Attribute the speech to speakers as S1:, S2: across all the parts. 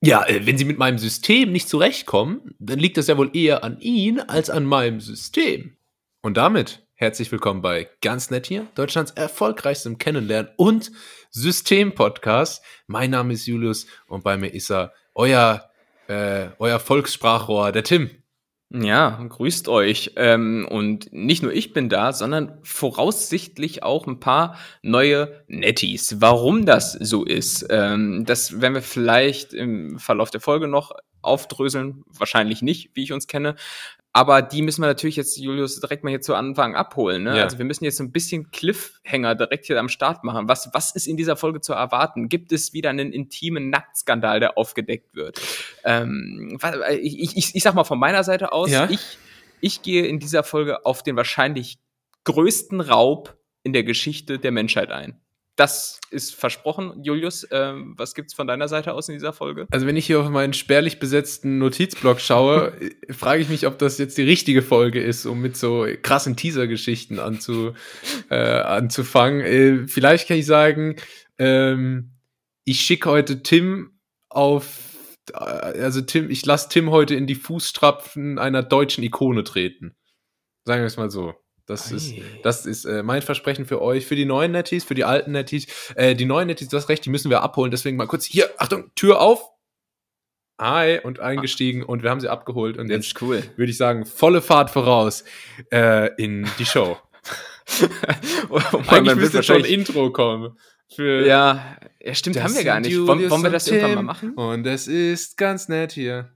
S1: Ja, äh, wenn Sie mit meinem System nicht zurechtkommen, dann liegt das ja wohl eher an Ihnen als an meinem System. Und damit herzlich willkommen bei Ganz Nett hier, Deutschlands erfolgreichstem Kennenlernen und System-Podcast. Mein Name ist Julius und bei mir ist er, euer, äh, euer Volkssprachrohr, der Tim.
S2: Ja, grüßt euch. Ähm, und nicht nur ich bin da, sondern voraussichtlich auch ein paar neue Netties. Warum das so ist, ähm, das werden wir vielleicht im Verlauf der Folge noch aufdröseln. Wahrscheinlich nicht, wie ich uns kenne. Aber die müssen wir natürlich jetzt, Julius, direkt mal hier zu Anfang abholen. Ne? Ja. Also wir müssen jetzt so ein bisschen Cliffhanger direkt hier am Start machen. Was, was ist in dieser Folge zu erwarten? Gibt es wieder einen intimen Nacktskandal, der aufgedeckt wird? Ähm, ich, ich, ich sag mal von meiner Seite aus, ja? ich, ich gehe in dieser Folge auf den wahrscheinlich größten Raub in der Geschichte der Menschheit ein das ist versprochen. Julius, ähm, was gibt's von deiner Seite aus in dieser Folge?
S1: Also wenn ich hier auf meinen spärlich besetzten Notizblock schaue, frage ich mich, ob das jetzt die richtige Folge ist, um mit so krassen Teaser-Geschichten anzu, äh, anzufangen. Äh, vielleicht kann ich sagen, ähm, ich schicke heute Tim auf äh, also Tim, ich lasse Tim heute in die Fußstrapfen einer deutschen Ikone treten. Sagen wir es mal so. Das Ei. ist, das ist äh, mein Versprechen für euch, für die neuen Netties, für die alten Netties. Äh, die neuen Netties, du hast recht, die müssen wir abholen. Deswegen mal kurz hier, Achtung, Tür auf. Hi und eingestiegen und wir haben sie abgeholt. Und jetzt cool. würde ich sagen, volle Fahrt voraus äh, in die Show. oh, Eigentlich müsste schon ein Intro kommen.
S2: Ja, ja, stimmt, haben wir gar nicht. Wollen, wollen wir das irgendwann mal machen?
S1: Und es ist ganz nett hier.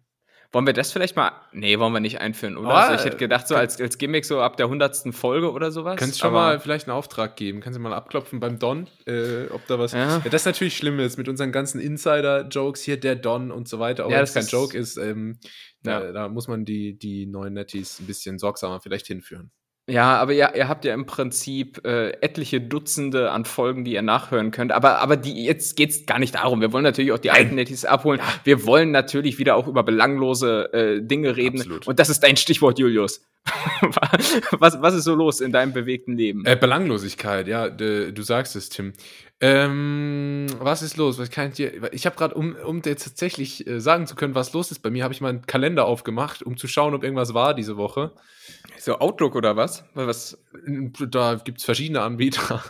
S2: Wollen wir das vielleicht mal? Nee, wollen wir nicht einführen, oder? Oh, also ich hätte gedacht, so als, als Gimmick so ab der hundertsten Folge oder sowas.
S1: Kannst du schon mal vielleicht einen Auftrag geben? Kannst du mal abklopfen beim Don, äh, ob da was. Ja. ja. das ist natürlich schlimm ist mit unseren ganzen Insider-Jokes hier, der Don und so weiter. Auch ja, wenn es kein Joke ist, ähm, ja. da, da, muss man die, die neuen Netties ein bisschen sorgsamer vielleicht hinführen.
S2: Ja, aber ja, ihr habt ja im Prinzip äh, etliche Dutzende an Folgen, die ihr nachhören könnt. Aber, aber die, jetzt geht's gar nicht darum. Wir wollen natürlich auch die alten Netties abholen. Wir wollen natürlich wieder auch über belanglose äh, Dinge reden. Absolut. Und das ist dein Stichwort, Julius. was, was ist so los in deinem bewegten Leben?
S1: Äh, Belanglosigkeit, ja, du sagst es, Tim. Ähm, was ist los? Was kann ich dir? Ich habe gerade, um, um dir tatsächlich äh, sagen zu können, was los ist bei mir, habe ich meinen Kalender aufgemacht, um zu schauen, ob irgendwas war diese Woche.
S2: So Outlook oder was? was?
S1: Da gibt es verschiedene Anbieter.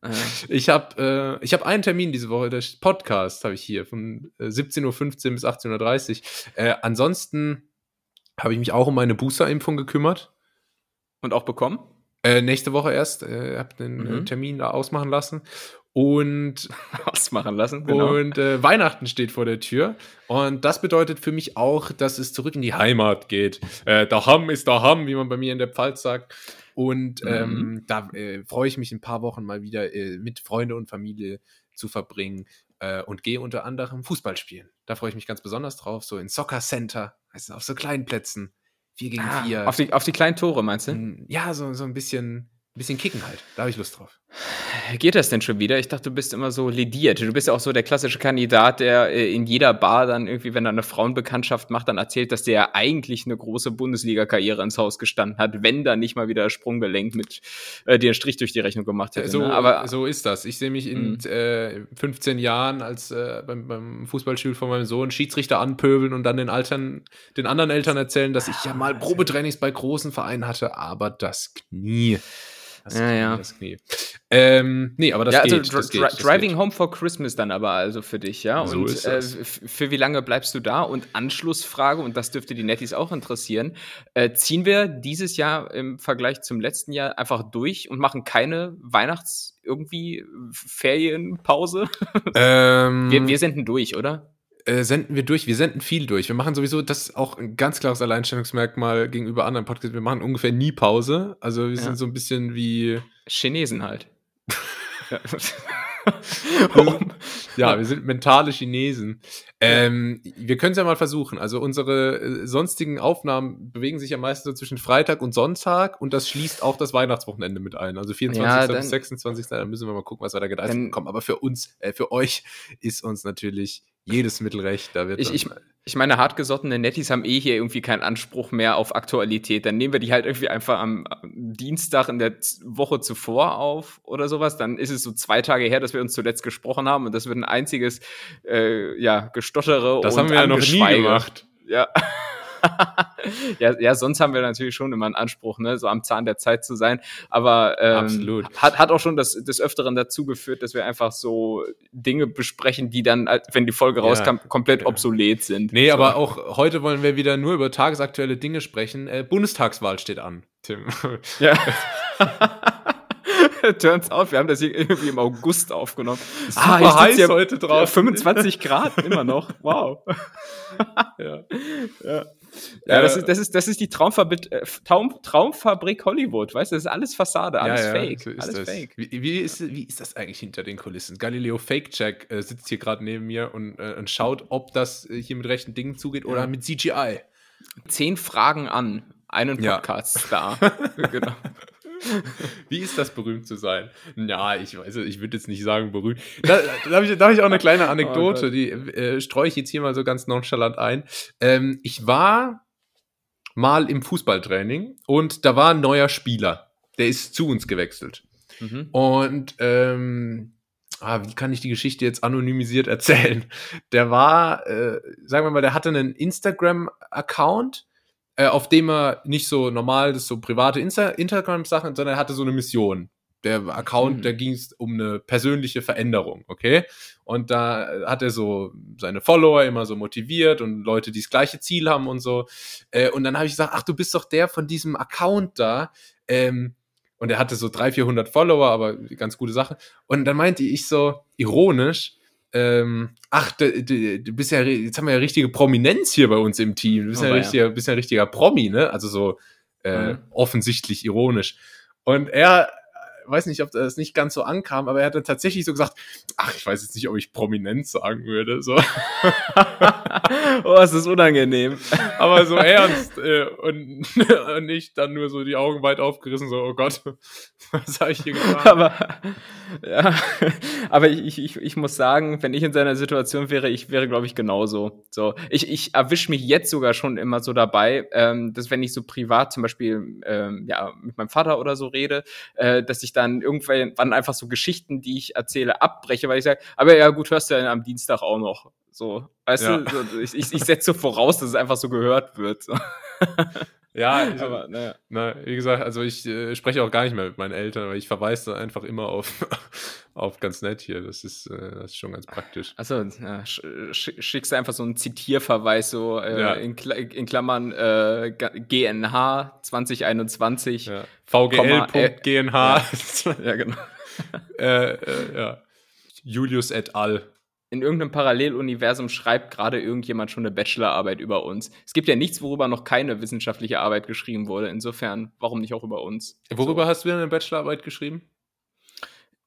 S1: Ah, ich habe äh, hab einen Termin diese Woche, der Podcast habe ich hier von äh, 17.15 Uhr bis 18.30 Uhr. Äh, ansonsten habe ich mich auch um meine Booster-Impfung gekümmert.
S2: Und auch bekommen?
S1: Äh, nächste Woche erst. Äh, habe den äh, mhm. Termin da ausmachen lassen und
S2: ausmachen lassen. Genau.
S1: Und äh, Weihnachten steht vor der Tür. Und das bedeutet für mich auch, dass es zurück in die Heimat geht. Äh, Daham ist Daham, wie man bei mir in der Pfalz sagt. Und mhm. ähm, da äh, freue ich mich ein paar Wochen mal wieder äh, mit Freunde und Familie zu verbringen äh, und gehe unter anderem Fußball spielen. Da freue ich mich ganz besonders drauf, so in Soccer Center, also auf so kleinen Plätzen. Vier gegen ah, vier.
S2: Auf die, auf die kleinen Tore, meinst du?
S1: Ja, so, so ein bisschen ein bisschen kicken halt. Da habe ich Lust drauf.
S2: Geht das denn schon wieder? Ich dachte, du bist immer so lediert. Du bist ja auch so der klassische Kandidat, der äh, in jeder Bar dann irgendwie, wenn er eine Frauenbekanntschaft macht, dann erzählt, dass der ja eigentlich eine große Bundesliga-Karriere ins Haus gestanden hat, wenn da nicht mal wieder Sprunggelenk mit äh, dir einen Strich durch die Rechnung gemacht hätte.
S1: So, ne? Aber so ist das. Ich sehe mich in mhm. äh, 15 Jahren als äh, beim, beim Fußballspiel von meinem Sohn Schiedsrichter anpöbeln und dann den Eltern, den anderen Eltern erzählen, dass ich ja mal Probetrainings bei großen Vereinen hatte, aber das Knie.
S2: Das ja, ja. Das
S1: Knie. Ähm, nee, aber das, ja, also geht,
S2: das
S1: geht.
S2: Das Driving geht. Home for Christmas dann aber also für dich, ja? So und äh, für wie lange bleibst du da? Und Anschlussfrage, und das dürfte die Netties auch interessieren, äh, ziehen wir dieses Jahr im Vergleich zum letzten Jahr einfach durch und machen keine Weihnachts- irgendwie Ferienpause? Ähm, wir, wir senden durch, oder?
S1: Äh, senden wir durch. Wir senden viel durch. Wir machen sowieso, das ist auch ein ganz klares Alleinstellungsmerkmal gegenüber anderen Podcasts. Wir machen ungefähr nie Pause. Also wir ja. sind so ein bisschen wie
S2: Chinesen halt.
S1: ja, wir sind mentale Chinesen. Ähm, wir können es ja mal versuchen. Also unsere äh, sonstigen Aufnahmen bewegen sich ja meistens so zwischen Freitag und Sonntag und das schließt auch das Weihnachtswochenende mit ein. Also 24. Ja, dann, bis 26. Da müssen wir mal gucken, was wir da geleistet bekommen. Aber für uns, äh, für euch ist uns natürlich jedes Mittel recht. Da wird
S2: ich, ich, ich meine, hartgesottene Netties haben eh hier irgendwie keinen Anspruch mehr auf Aktualität. Dann nehmen wir die halt irgendwie einfach am Dienstag in der Woche zuvor auf oder sowas. Dann ist es so zwei Tage her, dass wir uns zuletzt gesprochen haben und das wird ein einziges, äh, ja, Gestottere.
S1: Das haben wir ja noch nie gemacht.
S2: Ja. ja, ja, sonst haben wir natürlich schon immer einen Anspruch, ne, so am Zahn der Zeit zu sein. Aber ähm,
S1: Absolut.
S2: Hat, hat auch schon das, des Öfteren dazu geführt, dass wir einfach so Dinge besprechen, die dann, wenn die Folge ja. rauskam, komplett ja. obsolet sind.
S1: Nee,
S2: so.
S1: aber auch heute wollen wir wieder nur über tagesaktuelle Dinge sprechen. Äh, Bundestagswahl steht an, Tim.
S2: Ja. Turns out, wir haben das hier irgendwie im August aufgenommen.
S1: Ah, super heiß hier heute drauf.
S2: 25 Grad immer noch. Wow. ja. ja. Ja, das, ist, das, ist, das ist die Traumfabrik, äh, Traum, Traumfabrik Hollywood, weißt du? Das ist alles Fassade, alles ja, ja, fake. So alles
S1: das.
S2: fake.
S1: Wie, wie, ist, wie ist das eigentlich hinter den Kulissen? Galileo Fake Check äh, sitzt hier gerade neben mir und, äh, und schaut, ob das äh, hier mit rechten Dingen zugeht oder mit CGI.
S2: Zehn Fragen an, einen Podcast da. genau.
S1: Wie ist das, berühmt zu sein? Ja, ich weiß, ich würde jetzt nicht sagen berühmt. Da, da habe ich, hab ich auch eine kleine oh Anekdote, oh die äh, streue ich jetzt hier mal so ganz nonchalant ein. Ähm, ich war mal im Fußballtraining und da war ein neuer Spieler. Der ist zu uns gewechselt. Mhm. Und ähm, ah, wie kann ich die Geschichte jetzt anonymisiert erzählen? Der war, äh, sagen wir mal, der hatte einen Instagram-Account äh, auf dem er nicht so normal, das so private Instagram-Sachen, sondern er hatte so eine Mission. Der Account, mhm. da ging es um eine persönliche Veränderung, okay? Und da hat er so seine Follower immer so motiviert und Leute, die das gleiche Ziel haben und so. Äh, und dann habe ich gesagt, ach, du bist doch der von diesem Account da. Ähm, und er hatte so 300, 400 Follower, aber ganz gute Sache. Und dann meinte ich so ironisch, ähm, ach, du, du, du, bist ja, jetzt haben wir ja richtige Prominenz hier bei uns im Team. Du bist, oh, ja, richtiger, bist ja ein richtiger Promi, ne? Also so äh, mhm. offensichtlich ironisch. Und er weiß nicht, ob das nicht ganz so ankam, aber er hat dann tatsächlich so gesagt, ach, ich weiß jetzt nicht, ob ich prominent sagen würde. So.
S2: oh, es ist unangenehm.
S1: aber so ernst äh, und, und nicht dann nur so die Augen weit aufgerissen, so, oh Gott, was habe ich hier gemacht?
S2: Aber, ja, aber ich, ich, ich muss sagen, wenn ich in seiner Situation wäre, ich wäre, glaube ich, genauso. So, ich, ich erwische mich jetzt sogar schon immer so dabei, ähm, dass wenn ich so privat zum Beispiel ähm, ja, mit meinem Vater oder so rede, äh, dass ich dann irgendwann einfach so Geschichten, die ich erzähle, abbreche, weil ich sage, aber ja gut, hörst du ja am Dienstag auch noch. So, weißt ja. du, ich, ich, ich setze voraus, dass es einfach so gehört wird.
S1: Ja, ich, aber naja. Na, wie gesagt, also ich äh, spreche auch gar nicht mehr mit meinen Eltern, aber ich verweise einfach immer auf, auf ganz nett hier. Das ist, äh, das ist schon ganz praktisch.
S2: Achso, ja, sch schickst du einfach so einen Zitierverweis, so äh, ja. in, Kla in, Klammern äh, GNH 2021. Ja.
S1: VGL.GNH.
S2: Ja. ja, genau.
S1: Äh, äh, ja. Julius et al
S2: in irgendeinem Paralleluniversum schreibt gerade irgendjemand schon eine Bachelorarbeit über uns. Es gibt ja nichts, worüber noch keine wissenschaftliche Arbeit geschrieben wurde. Insofern, warum nicht auch über uns?
S1: Worüber so. hast du denn eine Bachelorarbeit geschrieben?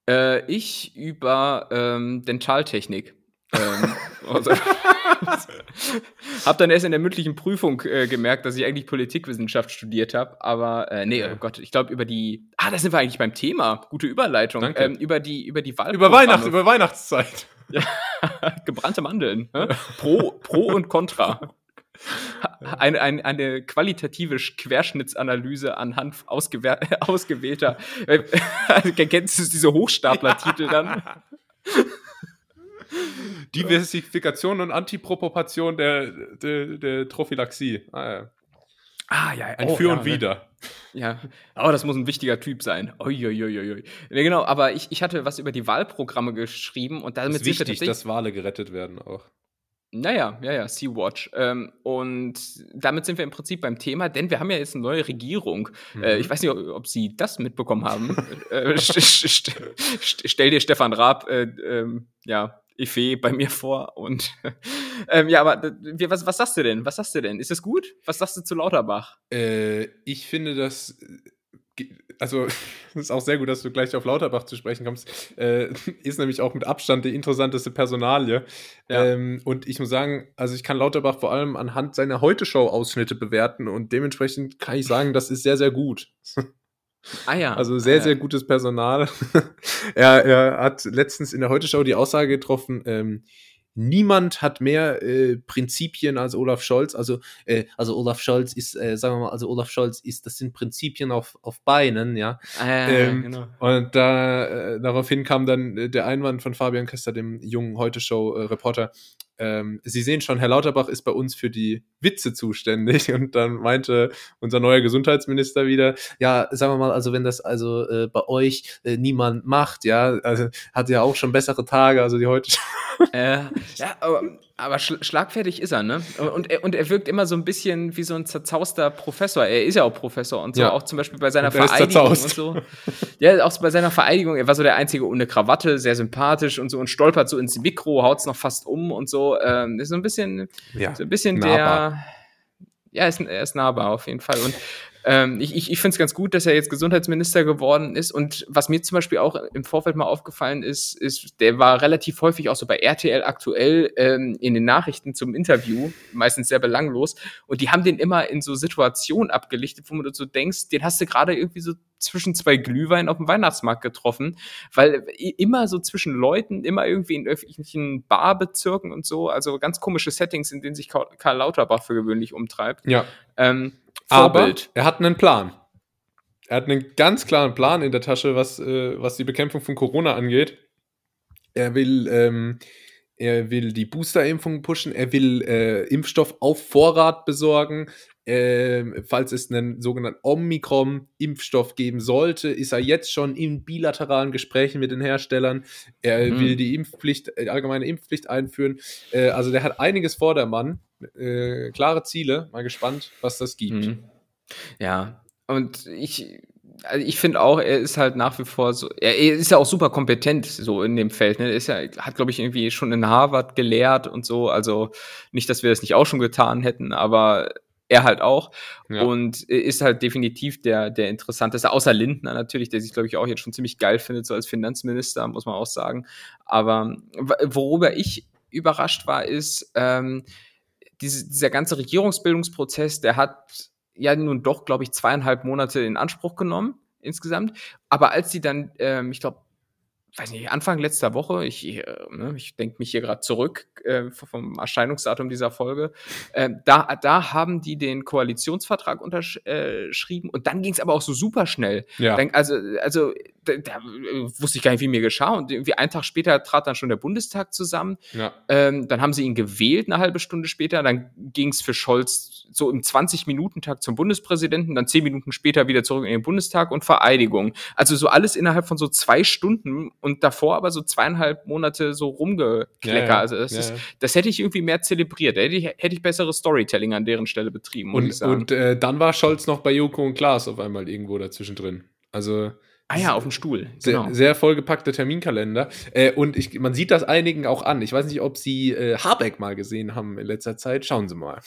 S2: Äh, ich über ähm, Dentaltechnik. ähm, also, hab dann erst in der mündlichen Prüfung äh, gemerkt, dass ich eigentlich Politikwissenschaft studiert habe, aber äh, nee, oh Gott, ich glaube über die Ah, da sind wir eigentlich beim Thema. Gute Überleitung. Ähm, über die über die Wahl
S1: über Weihnachts über Weihnachtszeit.
S2: Ja, gebrannte Mandeln. Ne? Pro, Pro und Contra. Eine, eine, eine qualitative Querschnittsanalyse anhand ausgewählter. Äh, kennst du diese Hochstapler-Titel dann?
S1: Diversifikation und Antipropopation der, der, der Trophylaxie. Ah, ja.
S2: Ah, ja.
S1: Ein oh, Für und ja, Wider.
S2: Ja, aber oh, das muss ein wichtiger Typ sein. Uiuiuiui. Ja, genau, aber ich, ich hatte was über die Wahlprogramme geschrieben und damit
S1: ist wichtig, dass Wale gerettet werden auch.
S2: Naja, ja, ja, Sea-Watch. Ähm, und damit sind wir im Prinzip beim Thema, denn wir haben ja jetzt eine neue Regierung. Mhm. Äh, ich weiß nicht, ob, ob, Sie das mitbekommen haben. äh, st st st stell dir Stefan Raab, äh, ähm, ja, Effet bei mir vor. Und ähm, ja, aber was, was sagst du denn? Was sagst du denn? Ist es gut? Was sagst du zu Lauterbach?
S1: Äh, ich finde das. Also, es ist auch sehr gut, dass du gleich auf Lauterbach zu sprechen kommst. Äh, ist nämlich auch mit Abstand die interessanteste Personalie. Ja. Ähm, und ich muss sagen, also ich kann Lauterbach vor allem anhand seiner Heute-Show-Ausschnitte bewerten und dementsprechend kann ich sagen, das ist sehr, sehr gut.
S2: Ah ja.
S1: Also sehr,
S2: ah, ja.
S1: sehr gutes Personal. er, er hat letztens in der Heute-Show die Aussage getroffen, ähm, niemand hat mehr äh, Prinzipien als Olaf Scholz. Also, äh, also Olaf Scholz ist, äh, sagen wir mal, also Olaf Scholz ist, das sind Prinzipien auf, auf Beinen, ja.
S2: Ah, ja,
S1: Ähm,
S2: genau.
S1: Und da äh, daraufhin kam dann äh, der Einwand von Fabian Kester, dem jungen Heute-Show-Reporter. Ähm, Sie sehen schon, Herr Lauterbach ist bei uns für die Witze zuständig. Und dann meinte unser neuer Gesundheitsminister wieder, ja, sagen wir mal, also wenn das also äh, bei euch äh, niemand macht, ja, also hat ja auch schon bessere Tage, also die heute
S2: Äh, ja, aber, aber schl schlagfertig ist er, ne? Und er, und er wirkt immer so ein bisschen wie so ein zerzauster Professor. Er ist ja auch Professor und so,
S1: Ja.
S2: auch zum Beispiel bei seiner
S1: er
S2: Vereidigung und so. Ja, auch bei seiner Vereidigung, er war so der Einzige ohne Krawatte, sehr sympathisch und so und stolpert so ins Mikro, haut's noch fast um und so. Ähm, ist so ein bisschen,
S1: ja,
S2: so ein bisschen
S1: nahbar.
S2: der. Ja, er ist, er ist nahbar auf jeden Fall. Und ähm, ich, ich, ich finde es ganz gut, dass er jetzt Gesundheitsminister geworden ist. Und was mir zum Beispiel auch im Vorfeld mal aufgefallen ist, ist, der war relativ häufig auch so bei RTL aktuell ähm, in den Nachrichten zum Interview, meistens sehr belanglos. Und die haben den immer in so Situationen abgelichtet, wo du so denkst, den hast du gerade irgendwie so zwischen zwei Glühwein auf dem Weihnachtsmarkt getroffen, weil immer so zwischen Leuten, immer irgendwie in öffentlichen Barbezirken und so, also ganz komische Settings, in denen sich Karl Lauterbach für gewöhnlich umtreibt.
S1: Ja,
S2: Ähm,
S1: aber
S2: Vorbild.
S1: er hat einen Plan. Er hat einen ganz klaren Plan in der Tasche, was, äh, was die Bekämpfung von Corona angeht. Er will, ähm, er will die Boosterimpfung pushen, er will äh, Impfstoff auf Vorrat besorgen. Ähm, falls es einen sogenannten Omikron-Impfstoff geben sollte, ist er jetzt schon in bilateralen Gesprächen mit den Herstellern. Er
S2: Mhm.
S1: will die Impfpflicht, äh, allgemeine Impfpflicht einführen. Äh, also der hat einiges vor der Mann. Äh, klare Ziele. Mal gespannt, was das gibt.
S2: Mhm. Ja, und ich, also ich finde auch, er ist halt nach wie vor so, er, er ist ja auch super kompetent so in dem Feld. Ne? Er ist ja, hat, glaube ich, irgendwie schon in Harvard gelehrt und so. Also nicht, dass wir das nicht auch schon getan hätten, aber er halt auch.
S1: Ja.
S2: Und ist halt definitiv der, der interessanteste, außer Lindner natürlich, der sich, glaube ich, auch jetzt schon ziemlich geil findet, so als Finanzminister, muss man auch sagen. Aber worüber ich überrascht war, ist, ähm, diese, dieser ganze Regierungsbildungsprozess, der hat ja nun doch, glaube ich, zweieinhalb Monate in Anspruch genommen insgesamt. Aber als die dann, ähm, ich glaube, weiß nicht, Anfang letzter Woche, ich, äh, ne, ich denke mich hier gerade zurück äh, vom Erscheinungsdatum dieser Folge, äh, da, da haben die den Koalitionsvertrag unterschrieben und dann ging es aber auch so super schnell.
S1: Ja.
S2: Dann, also, also da, da äh, wusste ich gar nicht, wie mir geschah. Und irgendwie einen Tag später trat dann schon der Bundestag zusammen.
S1: ja.
S2: Ähm, dann haben sie ihn gewählt eine halbe Stunde später. Dann ging es für Scholz so im 20-Minuten-Tag zum Bundespräsidenten, dann zehn Minuten später wieder zurück in den Bundestag und Vereidigung. Also so alles innerhalb von so zwei Stunden und davor aber so zweieinhalb Monate so rumgeklecker.
S1: Ja, ja.
S2: Also das,
S1: Ja,
S2: ist, das hätte ich irgendwie mehr zelebriert. Da hätte ich, hätte ich besseres Storytelling an deren Stelle betrieben,
S1: Und, und äh, dann war Scholz noch bei Joko und Klaas auf einmal irgendwo dazwischen drin. Also
S2: ah ja, auf dem Stuhl.
S1: sehr,
S2: Genau.
S1: sehr vollgepackter Terminkalender. Äh, und ich, man sieht das einigen auch an. Ich weiß nicht, ob Sie äh, Habeck mal gesehen haben in letzter Zeit. Schauen Sie mal.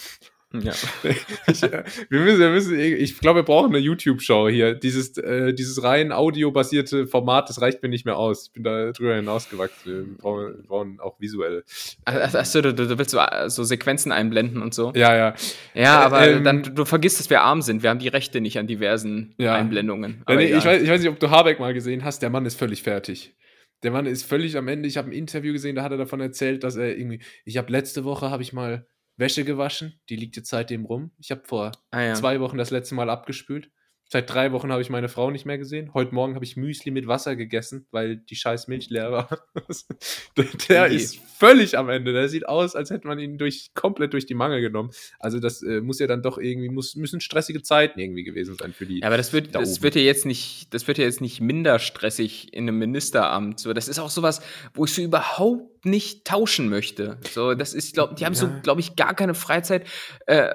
S2: Ja.
S1: ich, äh, wir müssen, wir müssen, ich glaube, wir brauchen eine YouTube-Show hier. Dieses, äh, dieses rein audiobasierte Format, das reicht mir nicht mehr aus. Ich bin da drüber hinausgewachsen. Wir brauchen, wir brauchen auch visuell.
S2: Ach, Achso, du, du willst so, Sequenzen einblenden und so.
S1: Ja, ja.
S2: Ja,
S1: Äh,
S2: aber
S1: ähm,
S2: dann du, vergisst, dass wir arm sind. Wir haben die Rechte nicht an diversen
S1: Ja.
S2: Einblendungen.
S1: Ja, nee, ich, weiß, ich weiß nicht, ob du Habeck mal gesehen hast. Der Mann ist völlig fertig. Der Mann ist völlig am Ende. Ich habe ein Interview gesehen, da hat er davon erzählt, dass er irgendwie. Ich habe letzte Woche habe ich mal Wäsche gewaschen. Die liegt jetzt seitdem rum. Ich habe vor
S2: ah, ja.
S1: zwei Wochen das letzte Mal abgespült. Seit drei Wochen habe ich meine Frau nicht mehr gesehen. Heute Morgen habe ich Müsli mit Wasser gegessen, weil die scheiß Milch leer war. der der ist völlig am Ende. Der sieht aus, als hätte man ihn durch, komplett durch die Mangel genommen. Also das äh, muss ja dann doch irgendwie, muss, müssen stressige Zeiten irgendwie gewesen sein für die.
S2: Ja, aber das wird,
S1: da
S2: das
S1: oben.
S2: wird ja jetzt nicht, das wird ja jetzt nicht minder stressig in einem Ministeramt. So, das ist auch sowas, wo ich so überhaupt nicht tauschen möchte. So, das ist, glaub, die haben so,
S1: Ja.
S2: glaube ich, gar keine Freizeit. Äh,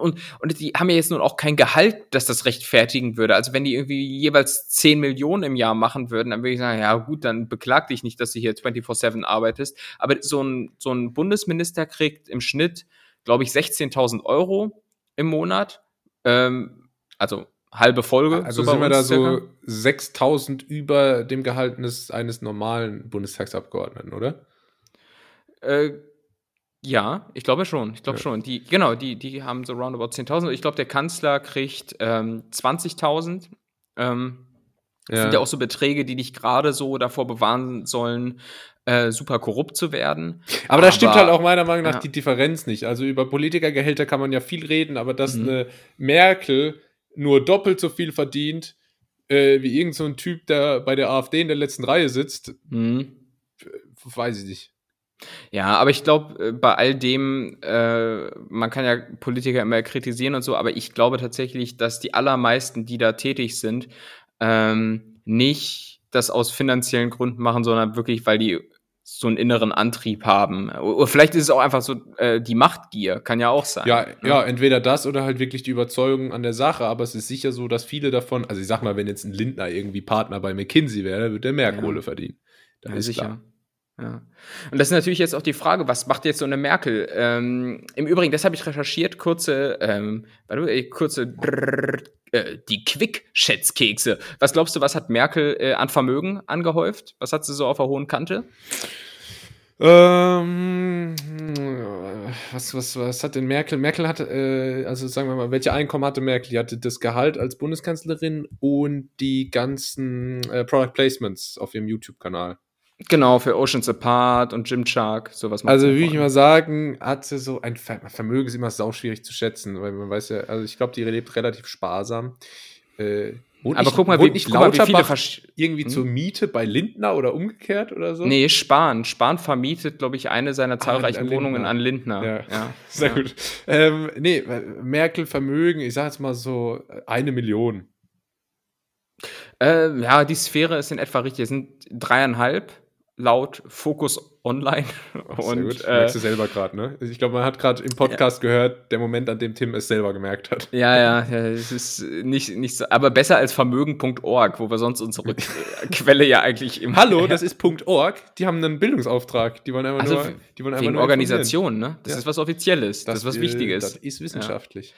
S2: und, und die haben ja jetzt nun auch kein Gehalt, das das rechtfertigen würde. Also wenn die irgendwie jeweils 10 Millionen im Jahr machen würden, dann würde ich sagen, ja gut, dann beklag dich nicht, dass du hier 24-7 arbeitest. Aber so ein, so ein Bundesminister kriegt im Schnitt, glaube ich, 16.000 Euro im Monat. Ähm, also halbe Folge.
S1: Also
S2: bei
S1: sind wir da
S2: circa.
S1: so 6000 über dem Gehalt eines, eines normalen Bundestagsabgeordneten, oder?
S2: Äh, ja, ich glaube schon. Ich glaube
S1: Ja.
S2: schon. Die, genau, die, die haben so roundabout 10.000. Ich glaube, der Kanzler kriegt ähm, 20.000. Ähm, Das sind ja auch so Beträge, die dich gerade so davor bewahren sollen, äh, super korrupt zu werden.
S1: Aber da stimmt halt auch meiner Meinung nach ja. die Differenz nicht. Also über Politikergehälter kann man ja viel reden, aber dass mhm. eine Merkel nur doppelt so viel verdient äh, wie irgend so ein Typ, der bei der AfD in der letzten Reihe sitzt, mhm. weiß ich nicht.
S2: Ja, aber ich glaube, äh, bei all dem, äh, man kann ja Politiker immer kritisieren und so, aber ich glaube tatsächlich, dass die allermeisten, die da tätig sind, ähm, nicht das aus finanziellen Gründen machen, sondern wirklich, weil die so einen inneren Antrieb haben. Oder vielleicht ist es auch einfach so äh, die Machtgier, kann ja auch sein.
S1: Ja, ne? ja, entweder das oder halt wirklich die Überzeugung an der Sache, aber es ist sicher so, dass viele davon, also ich sag mal, wenn jetzt ein Lindner irgendwie Partner bei McKinsey wäre, dann würde er mehr ja. Kohle verdienen.
S2: Da ja, sicher. Klar. Ja. Und das ist natürlich jetzt auch die Frage, was macht jetzt so eine Merkel? Ähm, Im Übrigen, das habe ich recherchiert, kurze, ähm, warte, kurze, drrr, äh, die Quick-Schätzkekse. Was glaubst du, was hat Merkel äh, an Vermögen angehäuft? Was hat sie so auf der hohen Kante?
S1: Ähm, was, was, was hat denn Merkel? Merkel hatte, äh, also sagen wir mal, welche Einkommen hatte Merkel? Die hatte das Gehalt als Bundeskanzlerin und die ganzen äh, Product Placements auf ihrem YouTube-Kanal.
S2: Genau, für Oceans Apart und Jim Shark, sowas.
S1: Also, würde ich mal sagen, hat sie so ein Vermögen ist immer sau schwierig zu schätzen, weil man weiß ja, also ich glaube, die lebt relativ sparsam.
S2: Äh, aber ich, guck mal, wie,
S1: nicht mal, wie viele irgendwie hm? zur Miete bei Lindner oder umgekehrt oder so?
S2: Nee, Spahn. Spahn vermietet, glaube ich, eine seiner ah, zahlreichen ah, Wohnungen an Lindner. Ja,
S1: ja. sehr ja. gut. Ähm, nee, Merkel Vermögen, ich sage jetzt mal so eine Million.
S2: Äh, ja, die Sphäre ist in etwa richtig. Es sind dreieinhalb laut Focus Online.
S1: Und gut. Äh, Merkst du selber gerade, ne? Ich glaube, man hat gerade im Podcast ja. gehört, der Moment, an dem Tim es selber gemerkt hat.
S2: Ja, ja, ja es ist nicht, nicht so, aber besser als vermögen.org, wo wir sonst unsere Quelle ja eigentlich
S1: im. Hallo, das ist .org, die haben einen Bildungsauftrag. Die wollen einfach also, nur. Die wollen
S2: einfach nur Organisation, ne? Das ja. ist was Offizielles, das, das ist was Wichtiges.
S1: Das ist wissenschaftlich.
S2: Ja.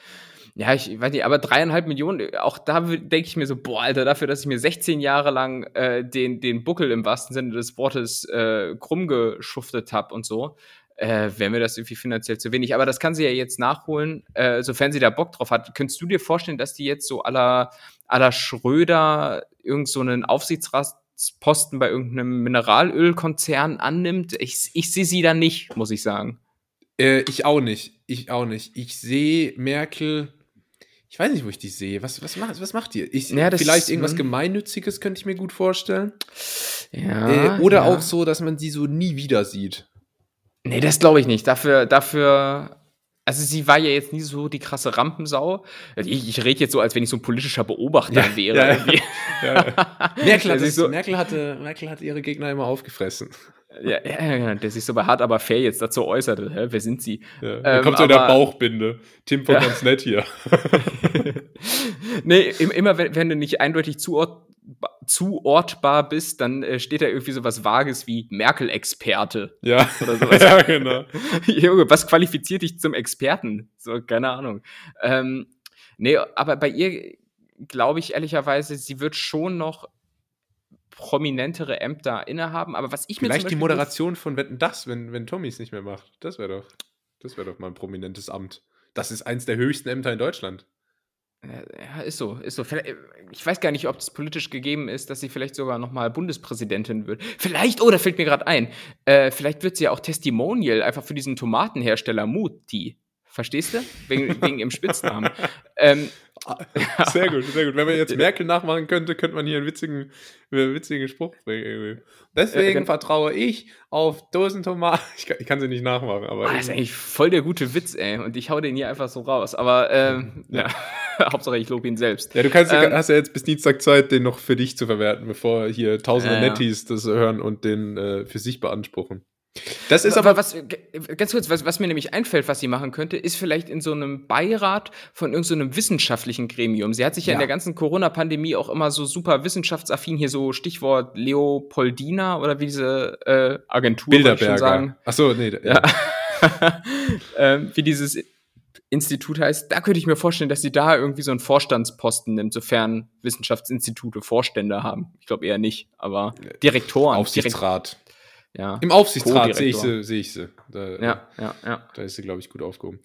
S2: Ja, ich weiß nicht, aber dreieinhalb Millionen, auch da denke ich mir so, boah, Alter, dafür, dass ich mir 16 Jahre lang äh, den, den Buckel im wahrsten Sinne des Wortes äh, krumm geschuftet habe und so, äh, wäre mir das irgendwie finanziell zu wenig. Aber das kann sie ja jetzt nachholen, äh, sofern sie da Bock drauf hat. Könntest du dir vorstellen, dass die jetzt so aller aller Schröder irgend so einen Aufsichtsratsposten bei irgendeinem Mineralölkonzern annimmt? Ich, ich sehe sie da nicht, muss ich sagen.
S1: Äh, ich auch nicht. Ich auch nicht. Ich sehe Merkel ich weiß nicht, wo ich die sehe. Was, was, macht, was macht ihr? Ich, ja, vielleicht irgendwas hm. Gemeinnütziges könnte ich mir gut vorstellen. Ja. Äh, oder ja. auch so, dass man sie so nie wieder sieht.
S2: Nee, das glaube ich nicht. Dafür, dafür. Also sie war ja jetzt nie so die krasse Rampensau. Ich, ich rede jetzt so, als wenn ich so ein politischer Beobachter ja, wäre.
S1: Ja, Merkel, hat so, Merkel, hatte, Merkel hat ihre Gegner immer aufgefressen.
S2: Ja, ja, ja, der sich so bei hart aber fair jetzt dazu äußerte. Hä, wer sind sie?
S1: Ja, ähm, kommt so in der Bauchbinde. Tim von ja. ganz nett hier.
S2: nee, immer wenn, wenn du nicht eindeutig zuort, zuortbar bist, dann äh, steht da irgendwie so was Vages wie Merkel-Experte.
S1: Ja. Oder sowas. ja, genau.
S2: Junge, was qualifiziert dich zum Experten? So, keine Ahnung. Ähm, nee, aber bei ihr glaube ich ehrlicherweise, sie wird schon noch prominentere Ämter innehaben. Aber was ich
S1: mir Vielleicht die Moderation von Wetten das, wenn, wenn Tommy es nicht mehr macht. Das wäre doch, das wäre doch mal ein prominentes Amt. Das ist eins der höchsten Ämter in Deutschland.
S2: Ja, ist so, ist so. Ich weiß gar nicht, ob das politisch gegeben ist, dass sie vielleicht sogar nochmal Bundespräsidentin wird. Vielleicht, oh, da fällt mir gerade ein, äh, vielleicht wird sie ja auch Testimonial einfach für diesen Tomatenhersteller Muti. Verstehst du? Wegen, wegen ihrem Spitznamen. ähm,
S1: sehr gut, sehr gut. Wenn man jetzt Merkel nachmachen könnte, könnte man hier einen witzigen, einen witzigen Spruch bringen. Deswegen ja, vertraue ich auf Dosentomaten. Ich kann, ich kann sie nicht nachmachen, aber.
S2: Ah, das ist eigentlich voll der gute Witz, ey. Und ich hau den hier einfach so raus. Aber ähm, ja. Hauptsache ich lobe ihn selbst.
S1: Ja, du kannst, ähm, hast ja jetzt bis Dienstag Zeit, den noch für dich zu verwerten, bevor hier tausende äh, Netties das hören und den äh, für sich beanspruchen.
S2: Das ist aber, was, ganz kurz, was, was, mir nämlich einfällt, was sie machen könnte, ist vielleicht in so einem Beirat von irgendeinem so wissenschaftlichen Gremium. Sie hat sich ja, ja in der ganzen Corona-Pandemie auch immer so super wissenschaftsaffin, hier so Stichwort Leopoldina oder wie diese äh, Agentur,
S1: Bilderberger. Ich sagen. Ach so, nee. Ja.
S2: ähm, wie dieses Institut heißt, da könnte ich mir vorstellen, dass sie da irgendwie so einen Vorstandsposten nimmt, sofern Wissenschaftsinstitute Vorstände haben. Ich glaube eher nicht, aber Direktoren.
S1: Aufsichtsrat.
S2: Ja.
S1: Im Aufsichtsrat sehe ich sie, sehe ich sie.
S2: Da, ja, ja, ja.
S1: Da ist sie, glaube ich, gut aufgehoben.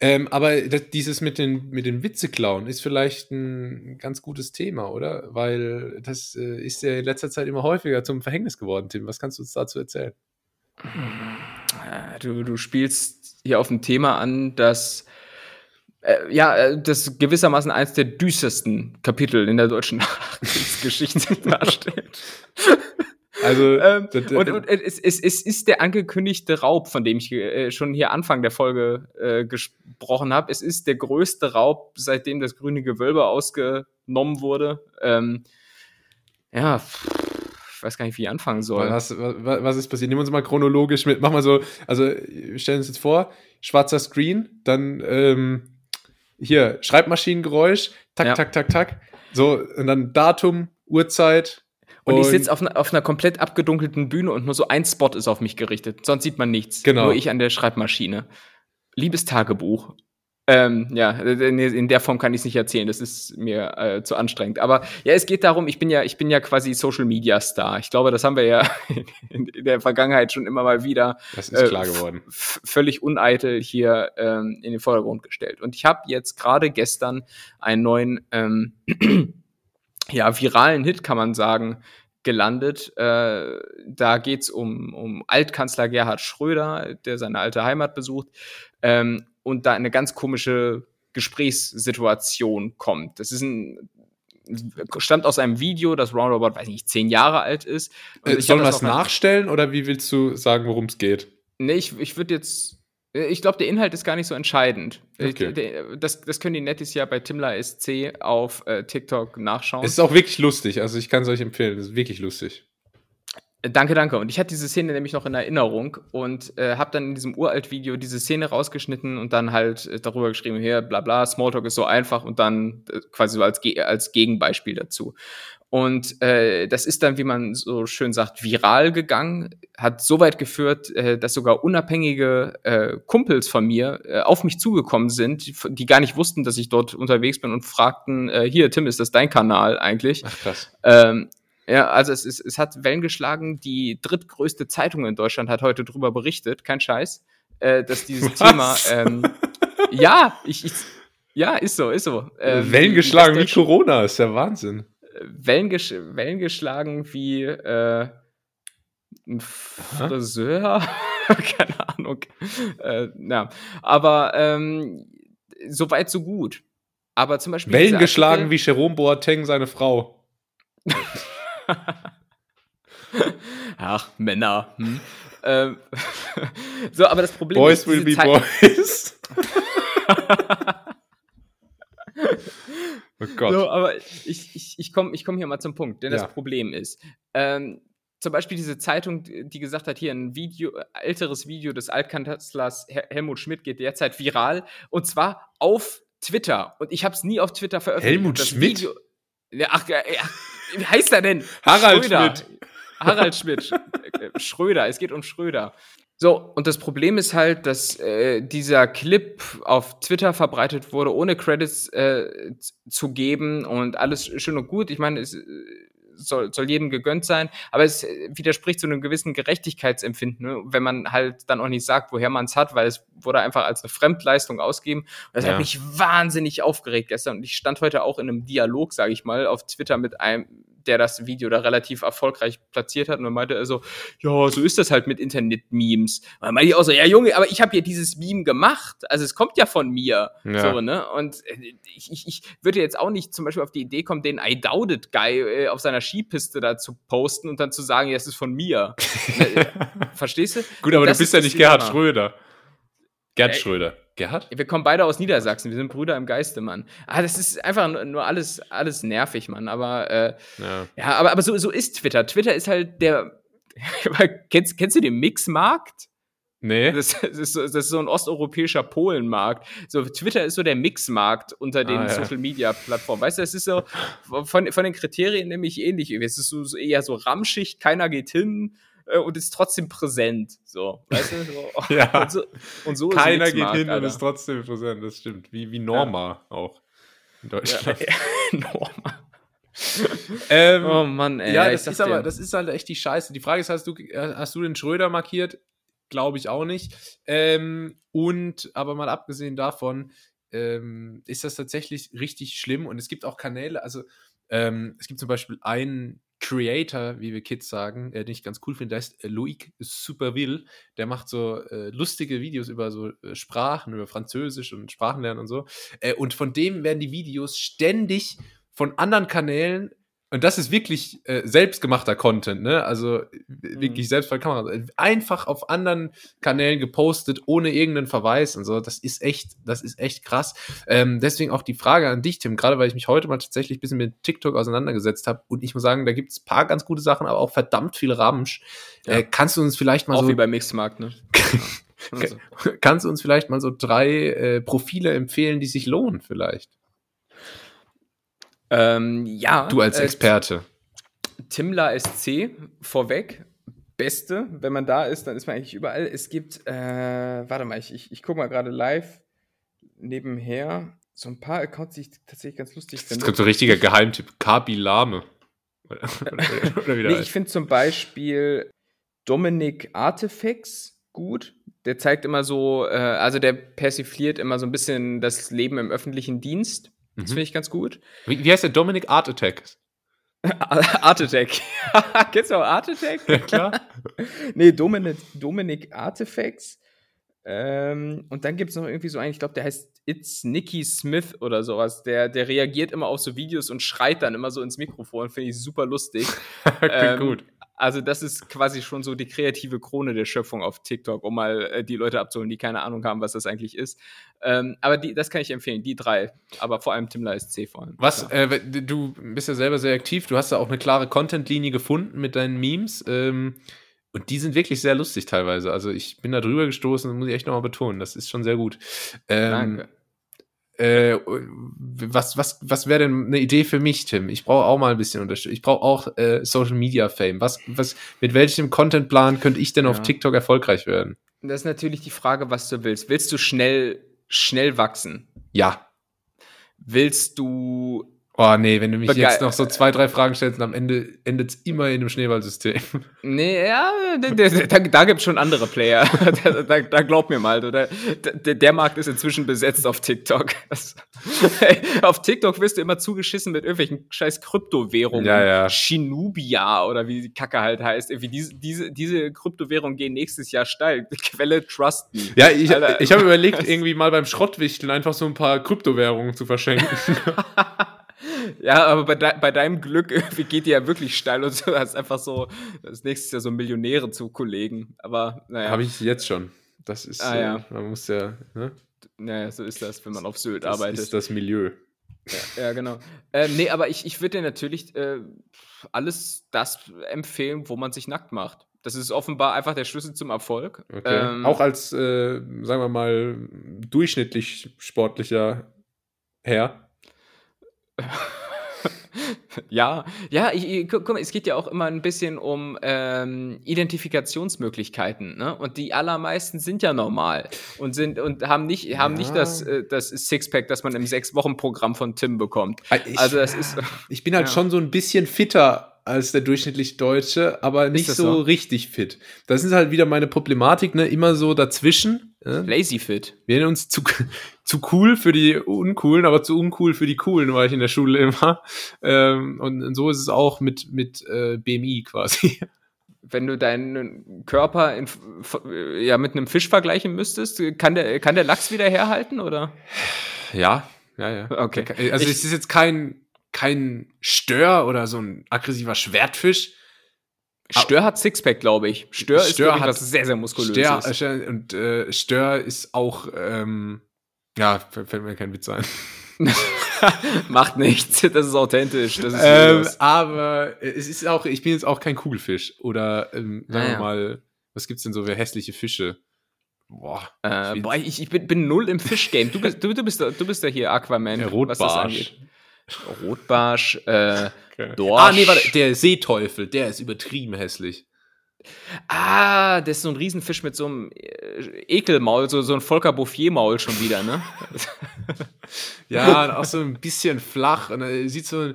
S1: Ähm, aber das, dieses mit den, mit den Witzeklauen ist vielleicht ein ganz gutes Thema, oder? Weil das äh, ist ja in letzter Zeit immer häufiger zum Verhängnis geworden, Tim. Was kannst du uns dazu erzählen?
S2: Du, du spielst hier auf ein Thema an, das äh, ja, äh, das gewissermaßen eines der düstersten Kapitel in der deutschen Nachkriegsgeschichte darstellt. Also, ähm, und, und es, es, es, ist der angekündigte Raub, von dem ich äh, schon hier Anfang der Folge äh, gesprochen habe. Es ist der größte Raub, seitdem das grüne Gewölbe ausgenommen wurde. Ähm, ja, ich weiß gar nicht, wie ich anfangen soll.
S1: Was, was, was ist passiert? Nehmen wir uns mal chronologisch mit. Mach mal so, also wir stellen uns jetzt vor, schwarzer Screen, dann ähm, hier Schreibmaschinengeräusch, tak, ja. tak, tak, tak. So, und dann Datum, Uhrzeit,
S2: und, und ich sitze auf, auf, einer komplett abgedunkelten Bühne und nur so ein Spot ist auf mich gerichtet. Sonst sieht man nichts. Genau. Nur ich an der Schreibmaschine. Liebes Tagebuch. Ähm, ja, in der Form kann ich es nicht erzählen, das ist mir äh, zu anstrengend. Aber ja, es geht darum, ich bin ja, ich bin ja quasi Social Media Star. Ich glaube, das haben wir ja in, in der Vergangenheit schon immer mal wieder
S1: das ist klar äh, geworden.
S2: völlig uneitel hier ähm, in den Vordergrund gestellt. Und ich habe jetzt gerade gestern einen neuen ähm, ja, viralen Hit, kann man sagen, gelandet. Äh, da geht's um, um Altkanzler Gerhard Schröder, der seine alte Heimat besucht ähm, und da eine ganz komische Gesprächssituation kommt. Das ist ein stammt aus einem Video, das roundabout, weiß nicht, zehn Jahre alt ist.
S1: Äh, sollen wir es nachstellen oder wie willst du sagen, worum es geht?
S2: Nee, ich, ich würde jetzt ich glaube, der Inhalt ist gar nicht so entscheidend. Äh, okay. Das, das können die Nettis ja bei Timla SC auf äh, TikTok nachschauen.
S1: Es ist auch wirklich lustig. Also ich kann es euch empfehlen. Es ist wirklich lustig.
S2: Äh, danke, danke. Und ich hatte diese Szene nämlich noch in Erinnerung und äh, habe dann in diesem Uralt-Video diese Szene rausgeschnitten und dann halt äh, darüber geschrieben, hier, bla bla, Smalltalk ist so einfach und dann äh, quasi so als, Ge als Gegenbeispiel dazu. Und äh, das ist dann, wie man so schön sagt, viral gegangen, hat so weit geführt, äh, dass sogar unabhängige äh, Kumpels von mir äh, auf mich zugekommen sind, die, die gar nicht wussten, dass ich dort unterwegs bin und fragten, äh, hier, Tim, ist das dein Kanal eigentlich? Ach krass. Ähm, ja, also es, ist, es hat Wellen geschlagen. Die drittgrößte Zeitung in Deutschland hat heute drüber berichtet, kein Scheiß, äh, dass dieses Was? Thema, ähm, ja, ich, ich, ja, ist so, ist so.
S1: Ähm, Wellen geschlagen wie Corona, ist ja Wahnsinn.
S2: Wellen, gesch Wellen geschlagen wie äh, ein Friseur. Keine Ahnung. Äh, ja. Aber ähm, so weit, so gut. Aber zum Beispiel.
S1: Wellen geschlagen wie Jerome Boateng seine Frau.
S2: Ach, Männer. Hm? ähm, so, aber das Problem
S1: boys ist. Boys will be Zeit boys.
S2: Oh Gott. So, aber ich, ich, ich komme ich komm hier mal zum Punkt, denn ja. das Problem ist, ähm, zum Beispiel diese Zeitung, die gesagt hat, hier ein Video, älteres Video des Altkanzlers Helmut Schmidt geht derzeit viral und zwar auf Twitter. Und ich habe es nie auf Twitter veröffentlicht.
S1: Helmut das Schmidt? Video,
S2: ach, ja, wie heißt er denn?
S1: Harald Schröder. Schmidt.
S2: Harald Schmidt. Schröder, es geht um Schröder. So, und das Problem ist halt, dass äh, dieser Clip auf Twitter verbreitet wurde, ohne Credits äh, zu geben und alles schön und gut. Ich meine, es äh, soll, soll jedem gegönnt sein, aber es widerspricht zu einem gewissen Gerechtigkeitsempfinden, ne? wenn man halt dann auch nicht sagt, woher man es hat, weil es wurde einfach als eine Fremdleistung ausgegeben. Und das ja. hat mich wahnsinnig aufgeregt gestern. Und ich stand heute auch in einem Dialog, sage ich mal, auf Twitter mit einem der das Video da relativ erfolgreich platziert hat. Und dann meinte er so, ja, so ist das halt mit Internet-Memes. Und dann meinte ich auch so, ja, Junge, aber ich habe hier dieses Meme gemacht. Also es kommt ja von mir. Ja. So, ne? Und äh, ich, ich, ich würde jetzt auch nicht zum Beispiel auf die Idee kommen, den I Doubt It Guy äh, auf seiner Skipiste da zu posten und dann zu sagen, ja, es ist von mir. Äh, verstehst du?
S1: Gut, aber du bist ja nicht Gerhard Schröder. Gerd Schröder. Gerhard?
S2: Wir kommen beide aus Niedersachsen, wir sind Brüder im Geiste, Mann. Ah, das ist einfach nur alles, alles nervig, Mann. Aber äh, ja. ja, aber, aber so, so ist Twitter. Twitter ist halt der. kennst, kennst du den Mixmarkt?
S1: Nee.
S2: Das, das, ist, das ist so ein osteuropäischer Polenmarkt. So, Twitter ist so der Mixmarkt unter den ah, ja. Social Media Plattformen. Weißt du, es ist so von, von den Kriterien nämlich ähnlich. Es ist so, so eher so Ramschicht, keiner geht hin und ist trotzdem präsent. So, weißt du? So.
S1: ja. Und so, und so Keiner geht hin Alter. und ist trotzdem präsent, das stimmt. Wie, wie Norma ja. auch in Deutschland. Ja,
S2: Norma.
S1: ähm,
S2: oh Mann, ey.
S1: Ja, das ist aber, das ist halt echt die Scheiße. Die Frage ist, hast du, hast du den Schröder markiert? Glaube ich auch nicht. Ähm, und, aber mal abgesehen davon, ähm, ist das tatsächlich richtig schlimm und es gibt auch Kanäle, also ähm, es gibt zum Beispiel einen Creator, wie wir Kids sagen, äh, den ich ganz cool finde, der heißt äh, Loic Superville. Der macht so äh, lustige Videos über so äh, Sprachen, über Französisch und Sprachenlernen und so. Äh, und von dem werden die Videos ständig von anderen Kanälen und das ist wirklich äh, selbstgemachter Content, ne? Also wirklich mhm. selbst von Kamera. Einfach auf anderen Kanälen gepostet, ohne irgendeinen Verweis und so. Das ist echt, das ist echt krass. Ähm, deswegen auch die Frage an dich, Tim, gerade weil ich mich heute mal tatsächlich ein bisschen mit TikTok auseinandergesetzt habe. Und ich muss sagen, da gibt es ein paar ganz gute Sachen, aber auch verdammt viel Ramsch. Ja. Äh, kannst du uns vielleicht mal
S2: auch
S1: so.
S2: wie beim Mixmarkt, ne?
S1: also. Kannst du uns vielleicht mal so drei äh, Profile empfehlen, die sich lohnen, vielleicht?
S2: Ähm, ja.
S1: Du als äh, Experte.
S2: Äh, Timla SC vorweg. Beste, wenn man da ist, dann ist man eigentlich überall. Es gibt, äh, warte mal, ich, ich, ich gucke mal gerade live nebenher so ein paar Accounts, die ich tatsächlich ganz lustig finde.
S1: Das kommt so ein richtiger Geheimtipp. Kabi Lame.
S2: oder, oder, nee, ich finde zum Beispiel Dominik Artifacts gut. Der zeigt immer so, äh, also der persifliert immer so ein bisschen das Leben im öffentlichen Dienst. Das mhm. finde ich ganz gut.
S1: Wie, wie heißt der? Dominic Art Attack.
S2: Art Attack. Kennst du auch Art Attack?
S1: Ja, klar.
S2: nee, Dominic, Dominic Artifacts. Ähm, und dann gibt es noch irgendwie so einen, ich glaube, der heißt It's Nicky Smith oder sowas. Der, der reagiert immer auf so Videos und schreit dann immer so ins Mikrofon. Finde ich super lustig.
S1: ähm, gut.
S2: Also, das ist quasi schon so die kreative Krone der Schöpfung auf TikTok, um mal äh, die Leute abzuholen, die keine Ahnung haben, was das eigentlich ist. Ähm, aber die, das kann ich empfehlen, die drei. Aber vor allem Timler SC vor allem.
S1: Was, äh, du bist ja selber sehr aktiv, du hast ja auch eine klare Content-Linie gefunden mit deinen Memes. Ähm, und die sind wirklich sehr lustig teilweise. Also, ich bin da drüber gestoßen, muss ich echt nochmal betonen. Das ist schon sehr gut. Ähm, Danke. Äh, was, was, was wäre denn eine Idee für mich, Tim? Ich brauche auch mal ein bisschen Unterstützung. Ich brauche auch äh, Social Media Fame. Was, was, mit welchem Contentplan könnte ich denn ja. auf TikTok erfolgreich werden?
S2: Das ist natürlich die Frage, was du willst. Willst du schnell, schnell wachsen?
S1: Ja.
S2: Willst du
S1: Oh nee, wenn du mich Bege jetzt noch so zwei, drei Fragen stellst und am Ende endet es immer in einem Schneeballsystem.
S2: Nee, ja, da, da gibt es schon andere Player. da, da, da, glaub mir mal, der, der, der, Markt ist inzwischen besetzt auf TikTok. Das, auf TikTok wirst du immer zugeschissen mit irgendwelchen scheiß Kryptowährungen.
S1: Ja, ja.
S2: Shinubia oder wie die Kacke halt heißt. Irgendwie diese, diese, diese Kryptowährungen gehen nächstes Jahr steil. Quelle Trust
S1: Me. Ja, ich, ich habe überlegt, irgendwie mal beim Schrottwichteln einfach so ein paar Kryptowährungen zu verschenken.
S2: Ja, aber bei, de bei deinem Glück irgendwie geht die ja wirklich steil und du hast einfach so das nächste Jahr so Millionäre zu Kollegen. Aber naja.
S1: Habe ich jetzt schon. Das ist,
S2: ah, ja.
S1: Äh, man muss ja, ne?
S2: Naja, so ist das, wenn man auf Sylt
S1: das
S2: arbeitet.
S1: Das ist das Milieu.
S2: Ja, ja genau. Ähm, nee, aber ich, ich würde dir natürlich äh, alles das empfehlen, wo man sich nackt macht. Das ist offenbar einfach der Schlüssel zum Erfolg.
S1: Okay. Ähm, Auch als, äh, sagen wir mal, durchschnittlich sportlicher Herr.
S2: ja, ja, ich, ich, guck mal, es geht ja auch immer ein bisschen um ähm, Identifikationsmöglichkeiten, ne? Und die allermeisten sind ja normal und sind und haben nicht, haben ja. nicht das, äh, das Sixpack, das man im Sechs-Wochen-Programm von Tim bekommt.
S1: Ich, also das ist. Ich bin halt ja. schon so ein bisschen fitter als der durchschnittlich Deutsche, aber nicht so, so, richtig fit. Das ist halt wieder meine Problematik, ne? Immer so dazwischen.
S2: Ne? Lazy fit.
S1: Wir nennen uns zu, zu cool für die Uncoolen, aber zu uncool für die Coolen, war ich in der Schule immer. Ähm, und, und, so ist es auch mit, mit äh, BMI quasi.
S2: Wenn du deinen Körper in, ja, mit einem Fisch vergleichen müsstest, kann der, kann der Lachs wieder herhalten, oder?
S1: Ja, ja, ja. Okay. Also ich, es ist jetzt kein kein Stör oder so ein aggressiver Schwertfisch.
S2: Stör hat Sixpack, glaube ich. Stör, Stör ist ich, was sehr, sehr muskulöses.
S1: Stör, und äh, Stör ist auch, ähm, ja, fällt mir kein Witz ein.
S2: Macht nichts, das ist authentisch. Das ist
S1: ähm, aber es ist auch, ich bin jetzt auch kein Kugelfisch. Oder ähm, sagen naja. wir mal, was gibt's denn so für hässliche Fische?
S2: Boah, äh, boah ich, ich bin, bin, null im Fischgame. Du bist, du, du bist, du bist ja hier Aquaman,
S1: der was das angeht.
S2: Rotbarsch, äh.
S1: Dorsch. Ah, nee, warte, der Seeteufel, der ist übertrieben hässlich.
S2: Ah, das ist so ein Riesenfisch mit so einem äh, Ekelmaul, so, so ein Volker Bouffier-Maul schon wieder, ne?
S1: ja, auch so ein bisschen flach. Und er sieht so,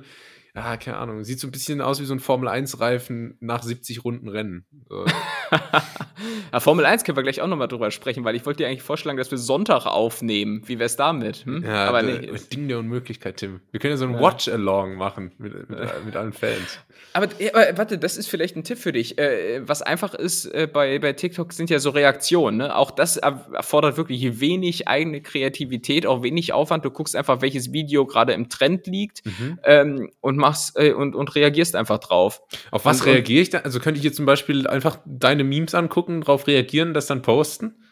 S1: ja, keine Ahnung, sieht so ein bisschen aus wie so ein Formel-1-Reifen nach 70 Runden Rennen. So.
S2: ja, Formel 1 können wir gleich auch nochmal drüber sprechen, weil ich wollte dir eigentlich vorschlagen, dass wir Sonntag aufnehmen. Wie wär's damit? Hm?
S1: Ja, aber nee. Ding der Unmöglichkeit, Tim. Wir können ja so ein ja. Watch-Along machen mit, mit, mit, allen Fans.
S2: Aber, aber, warte, das ist vielleicht ein Tipp für dich. Äh, was einfach ist, äh, bei, bei TikTok sind ja so Reaktionen. Ne? Auch das erfordert wirklich wenig eigene Kreativität, auch wenig Aufwand. Du guckst einfach, welches Video gerade im Trend liegt mhm. ähm, und machst äh, und, und reagierst einfach drauf.
S1: Auf was und, reagiere ich da? Also könnte ich jetzt zum Beispiel einfach deine Memes angucken, darauf reagieren, das dann posten?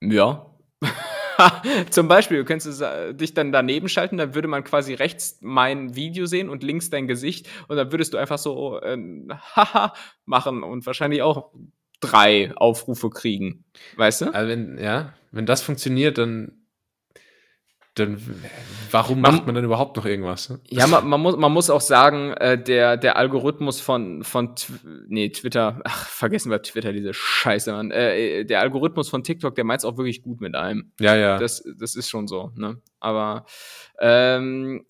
S2: Ja. Zum Beispiel, du könntest dich dann daneben schalten, dann würde man quasi rechts mein Video sehen und links dein Gesicht und dann würdest du einfach so äh, Haha machen und wahrscheinlich auch drei Aufrufe kriegen. Weißt du?
S1: Also wenn, ja, wenn das funktioniert, dann dann warum man, macht man dann überhaupt noch irgendwas? Ne?
S2: Ja, man, man, muss, man muss auch sagen, äh, der, der Algorithmus von, von nee, Twitter, ach, vergessen wir Twitter, diese Scheiße, Mann. Äh, der Algorithmus von TikTok, der meint es auch wirklich gut mit einem.
S1: Ja, ja.
S2: Das, das ist schon so, ne? Aber ähm,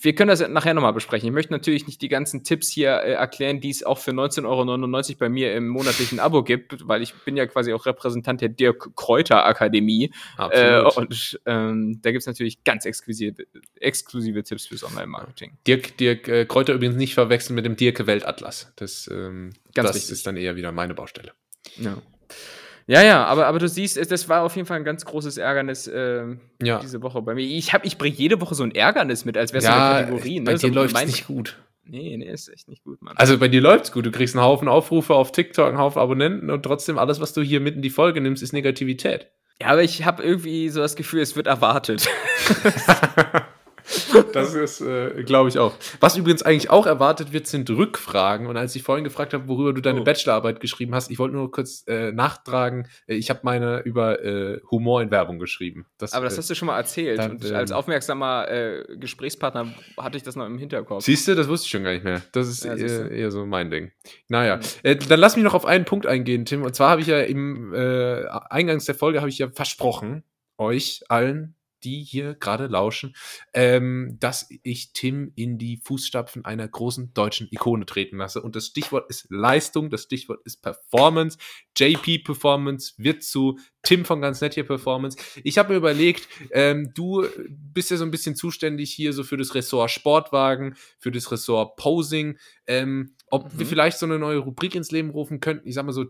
S2: wir können das nachher nochmal besprechen. Ich möchte natürlich nicht die ganzen Tipps hier äh, erklären, die es auch für 19,99 Euro bei mir im monatlichen Abo gibt, weil ich bin ja quasi auch Repräsentant der Dirk Kräuter Akademie. Äh, und ähm, da gibt es natürlich ganz exklusive, exklusive Tipps fürs Online-Marketing.
S1: Dirk, Dirk äh, Kräuter übrigens nicht verwechseln mit dem Dirk Weltatlas. Das, ähm, das ist dann eher wieder meine Baustelle.
S2: Ja. Ja, ja, aber, aber du siehst, das war auf jeden Fall ein ganz großes Ärgernis äh, ja. diese Woche bei mir. Ich, hab, ich bringe jede Woche so ein Ärgernis mit, als wäre es ja, so eine Kategorie.
S1: Bei
S2: ne?
S1: dir so läuft es nicht gut.
S2: Nee, nee, ist echt nicht gut, Mann.
S1: Also bei dir läuft's gut. Du kriegst einen Haufen Aufrufe auf TikTok, einen Haufen Abonnenten und trotzdem alles, was du hier mitten in die Folge nimmst, ist Negativität.
S2: Ja, aber ich habe irgendwie so das Gefühl, es wird erwartet.
S1: Das ist, äh, glaube ich, auch. Was übrigens eigentlich auch erwartet wird, sind Rückfragen. Und als ich vorhin gefragt habe, worüber du deine oh. Bachelorarbeit geschrieben hast, ich wollte nur kurz äh, nachtragen, äh, ich habe meine über äh, Humor in Werbung geschrieben.
S2: Das, Aber das äh, hast du schon mal erzählt. Dann, und als ähm, aufmerksamer äh, Gesprächspartner hatte ich das noch im Hinterkopf.
S1: Siehst du, das wusste ich schon gar nicht mehr. Das ist ja, eher, eher, so mein Ding. Naja, mhm. dann lass mich noch auf einen Punkt eingehen, Tim. Und zwar habe ich ja im Eingangs der Folge habe ich ja versprochen, euch allen die hier gerade lauschen, ähm, dass ich Tim in die Fußstapfen einer großen deutschen Ikone treten lasse. Und das Stichwort ist Leistung, das Stichwort ist Performance. JP Performance wird zu Tim von ganz nett hier Performance. Ich habe mir überlegt, ähm, du bist ja so ein bisschen zuständig hier so für das Ressort Sportwagen, für das Ressort Posing, ähm, ob mhm. wir vielleicht so eine neue Rubrik ins Leben rufen könnten. Ich sag mal so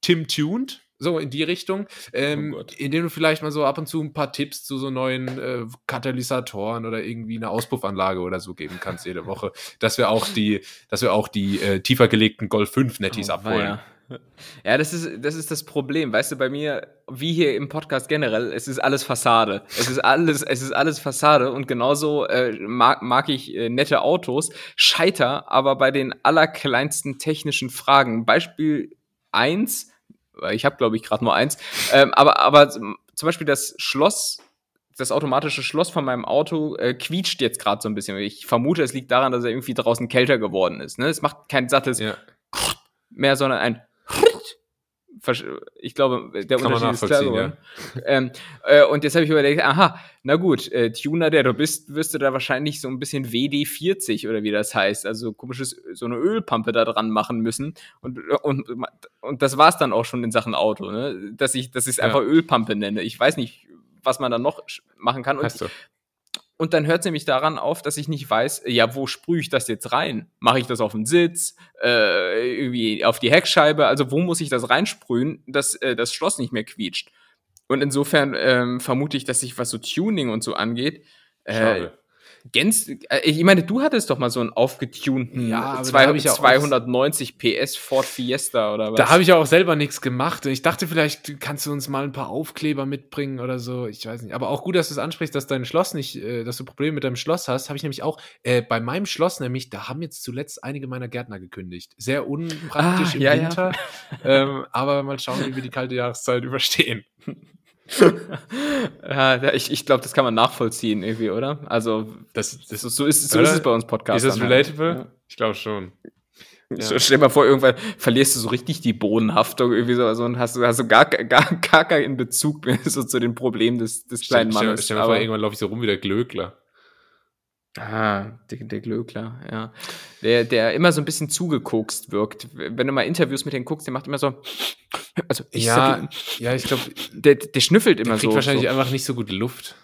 S1: Tim tuned so in die Richtung, ähm, oh indem du vielleicht mal so ab und zu ein paar Tipps zu so neuen äh, Katalysatoren oder irgendwie eine Auspuffanlage oder so geben kannst jede Woche, dass wir auch die, dass wir auch die äh, tiefer gelegten Golf 5 Netties oh, abholen.
S2: Ja. Ja, das ist, das ist das Problem. Weißt du, bei mir, wie hier im Podcast generell, es ist alles Fassade. Es ist alles, es ist alles Fassade und genauso äh, mag, mag ich äh, nette Autos, scheiter aber bei den allerkleinsten technischen Fragen. Beispiel eins ich habe, glaube ich, gerade nur eins. Ähm, aber, aber zum Beispiel das Schloss, das automatische Schloss von meinem Auto äh, quietscht jetzt gerade so ein bisschen. Ich vermute, es liegt daran, dass er irgendwie draußen kälter geworden ist. Ne? Es macht kein sattes ja. mehr, sondern ein ich glaube, der Kann Unterschied ist klar geworden. Ja. Ähm, äh, und jetzt habe ich überlegt, aha, na gut, äh, Tuner, der du bist, wirst du da wahrscheinlich so ein bisschen WD-40 oder wie das heißt, also komisches, so eine Ölpampe da dran machen müssen. Und, und, und das war's dann auch schon in Sachen Auto, ne? dass ich dass ich es ja. einfach Ölpampe nenne. Ich weiß nicht, was man da noch machen kann. Und und dann hört es nämlich daran auf, dass ich nicht weiß, ja, wo sprühe ich das jetzt rein? Mache ich das auf den Sitz, äh, irgendwie auf die Heckscheibe? Also wo muss ich das reinsprühen, dass äh, das Schloss nicht mehr quietscht? Und insofern ähm, vermute ich, dass sich was so Tuning und so angeht, äh, äh, ich meine, du hattest doch mal so einen aufgetunten ja, 200, ja 290 PS Ford Fiesta oder was?
S1: Da habe ich ja auch selber nichts gemacht. Ich dachte, vielleicht kannst du uns mal ein paar Aufkleber mitbringen oder so. Ich weiß nicht. Aber auch gut, dass du es ansprichst, dass dein Schloss nicht, äh, dass du Probleme mit deinem Schloss hast. Habe ich nämlich auch äh, bei meinem Schloss nämlich, da haben jetzt zuletzt einige meiner Gärtner gekündigt. Sehr unpraktisch ah, im ja, Winter. Ja. ähm, aber mal schauen, wie wir die kalte Jahreszeit überstehen.
S2: ja, ich, ich glaube, das kann man nachvollziehen irgendwie, oder? Also, das, das ist, so, ist, so ist es bei uns Podcast.
S1: Ist das relatable? Ja. Ich glaube schon.
S2: Ja. Stell dir mal vor, irgendwann verlierst du so richtig die Bodenhaftung irgendwie so, also und hast, hast du gar, gar, gar keinen Bezug mehr so zu den Problemen des, des kleinen
S1: stell,
S2: Mannes.
S1: Stell, stell dir mal vor, irgendwann laufe ich so rum wie der Glöckler.
S2: Ah, der, der Glöckler, ja. Der, der immer so ein bisschen zugekokst wirkt. Wenn du mal Interviews mit dem guckst, der macht immer so.
S1: Also ich ja, sag, ja, ich glaube,
S2: der, der schnüffelt immer der kriegt
S1: so. wahrscheinlich so. einfach nicht so gute Luft.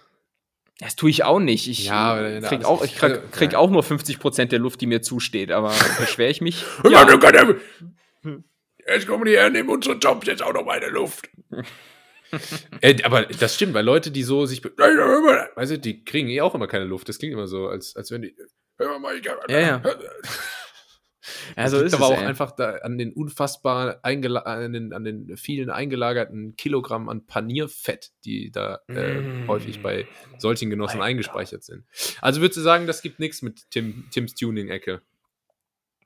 S2: Das tue ich auch nicht. Ich, ja, krieg, auch, ich krieg, krieg auch nur 50% der Luft, die mir zusteht, aber beschwere ich mich. ja.
S1: Jetzt kommen die her, nehmen unsere Jobs jetzt auch noch meine Luft. Äh, aber das stimmt, weil Leute, die so sich. Weißt du, die kriegen eh auch immer keine Luft. Das klingt immer so, als, als wenn die. Hör mal, ich, ja, ja. Also das ist aber auch ey. einfach da an den unfassbar an den, an den vielen eingelagerten Kilogramm an Panierfett, die da äh, mm. häufig bei solchen Genossen Alter. eingespeichert sind. Also würdest du sagen, das gibt nichts mit Tim, Tims Tuning-Ecke?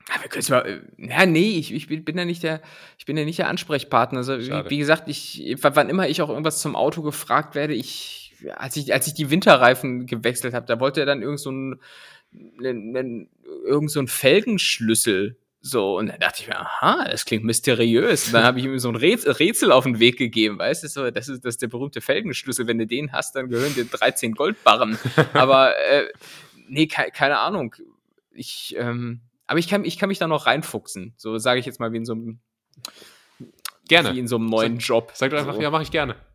S2: Ja, wir können mal, äh, ja, nee, ich, ich bin ja nicht der, ich bin ja nicht der Ansprechpartner. Also, wie, wie, gesagt, ich, wann immer ich auch irgendwas zum Auto gefragt werde, ich, als ich, als ich die Winterreifen gewechselt habe, da wollte er dann irgend so ein, irgend so ein Felgenschlüssel. So, und dann dachte ich mir, aha, das klingt mysteriös. Und dann habe ich ihm so ein Rätsel auf den Weg gegeben, weißt du, so, das ist, das ist der berühmte Felgenschlüssel. Wenn du den hast, dann gehören dir 13 Goldbarren. Aber, äh, nee, ke keine Ahnung. Ich, ähm, aber ich kann, ich kann mich da noch reinfuchsen. So sage ich jetzt mal wie in so einem,
S1: gerne.
S2: Wie in so einem neuen
S1: sag,
S2: Job.
S1: Sag doch einfach, so. ja, mache ich gerne.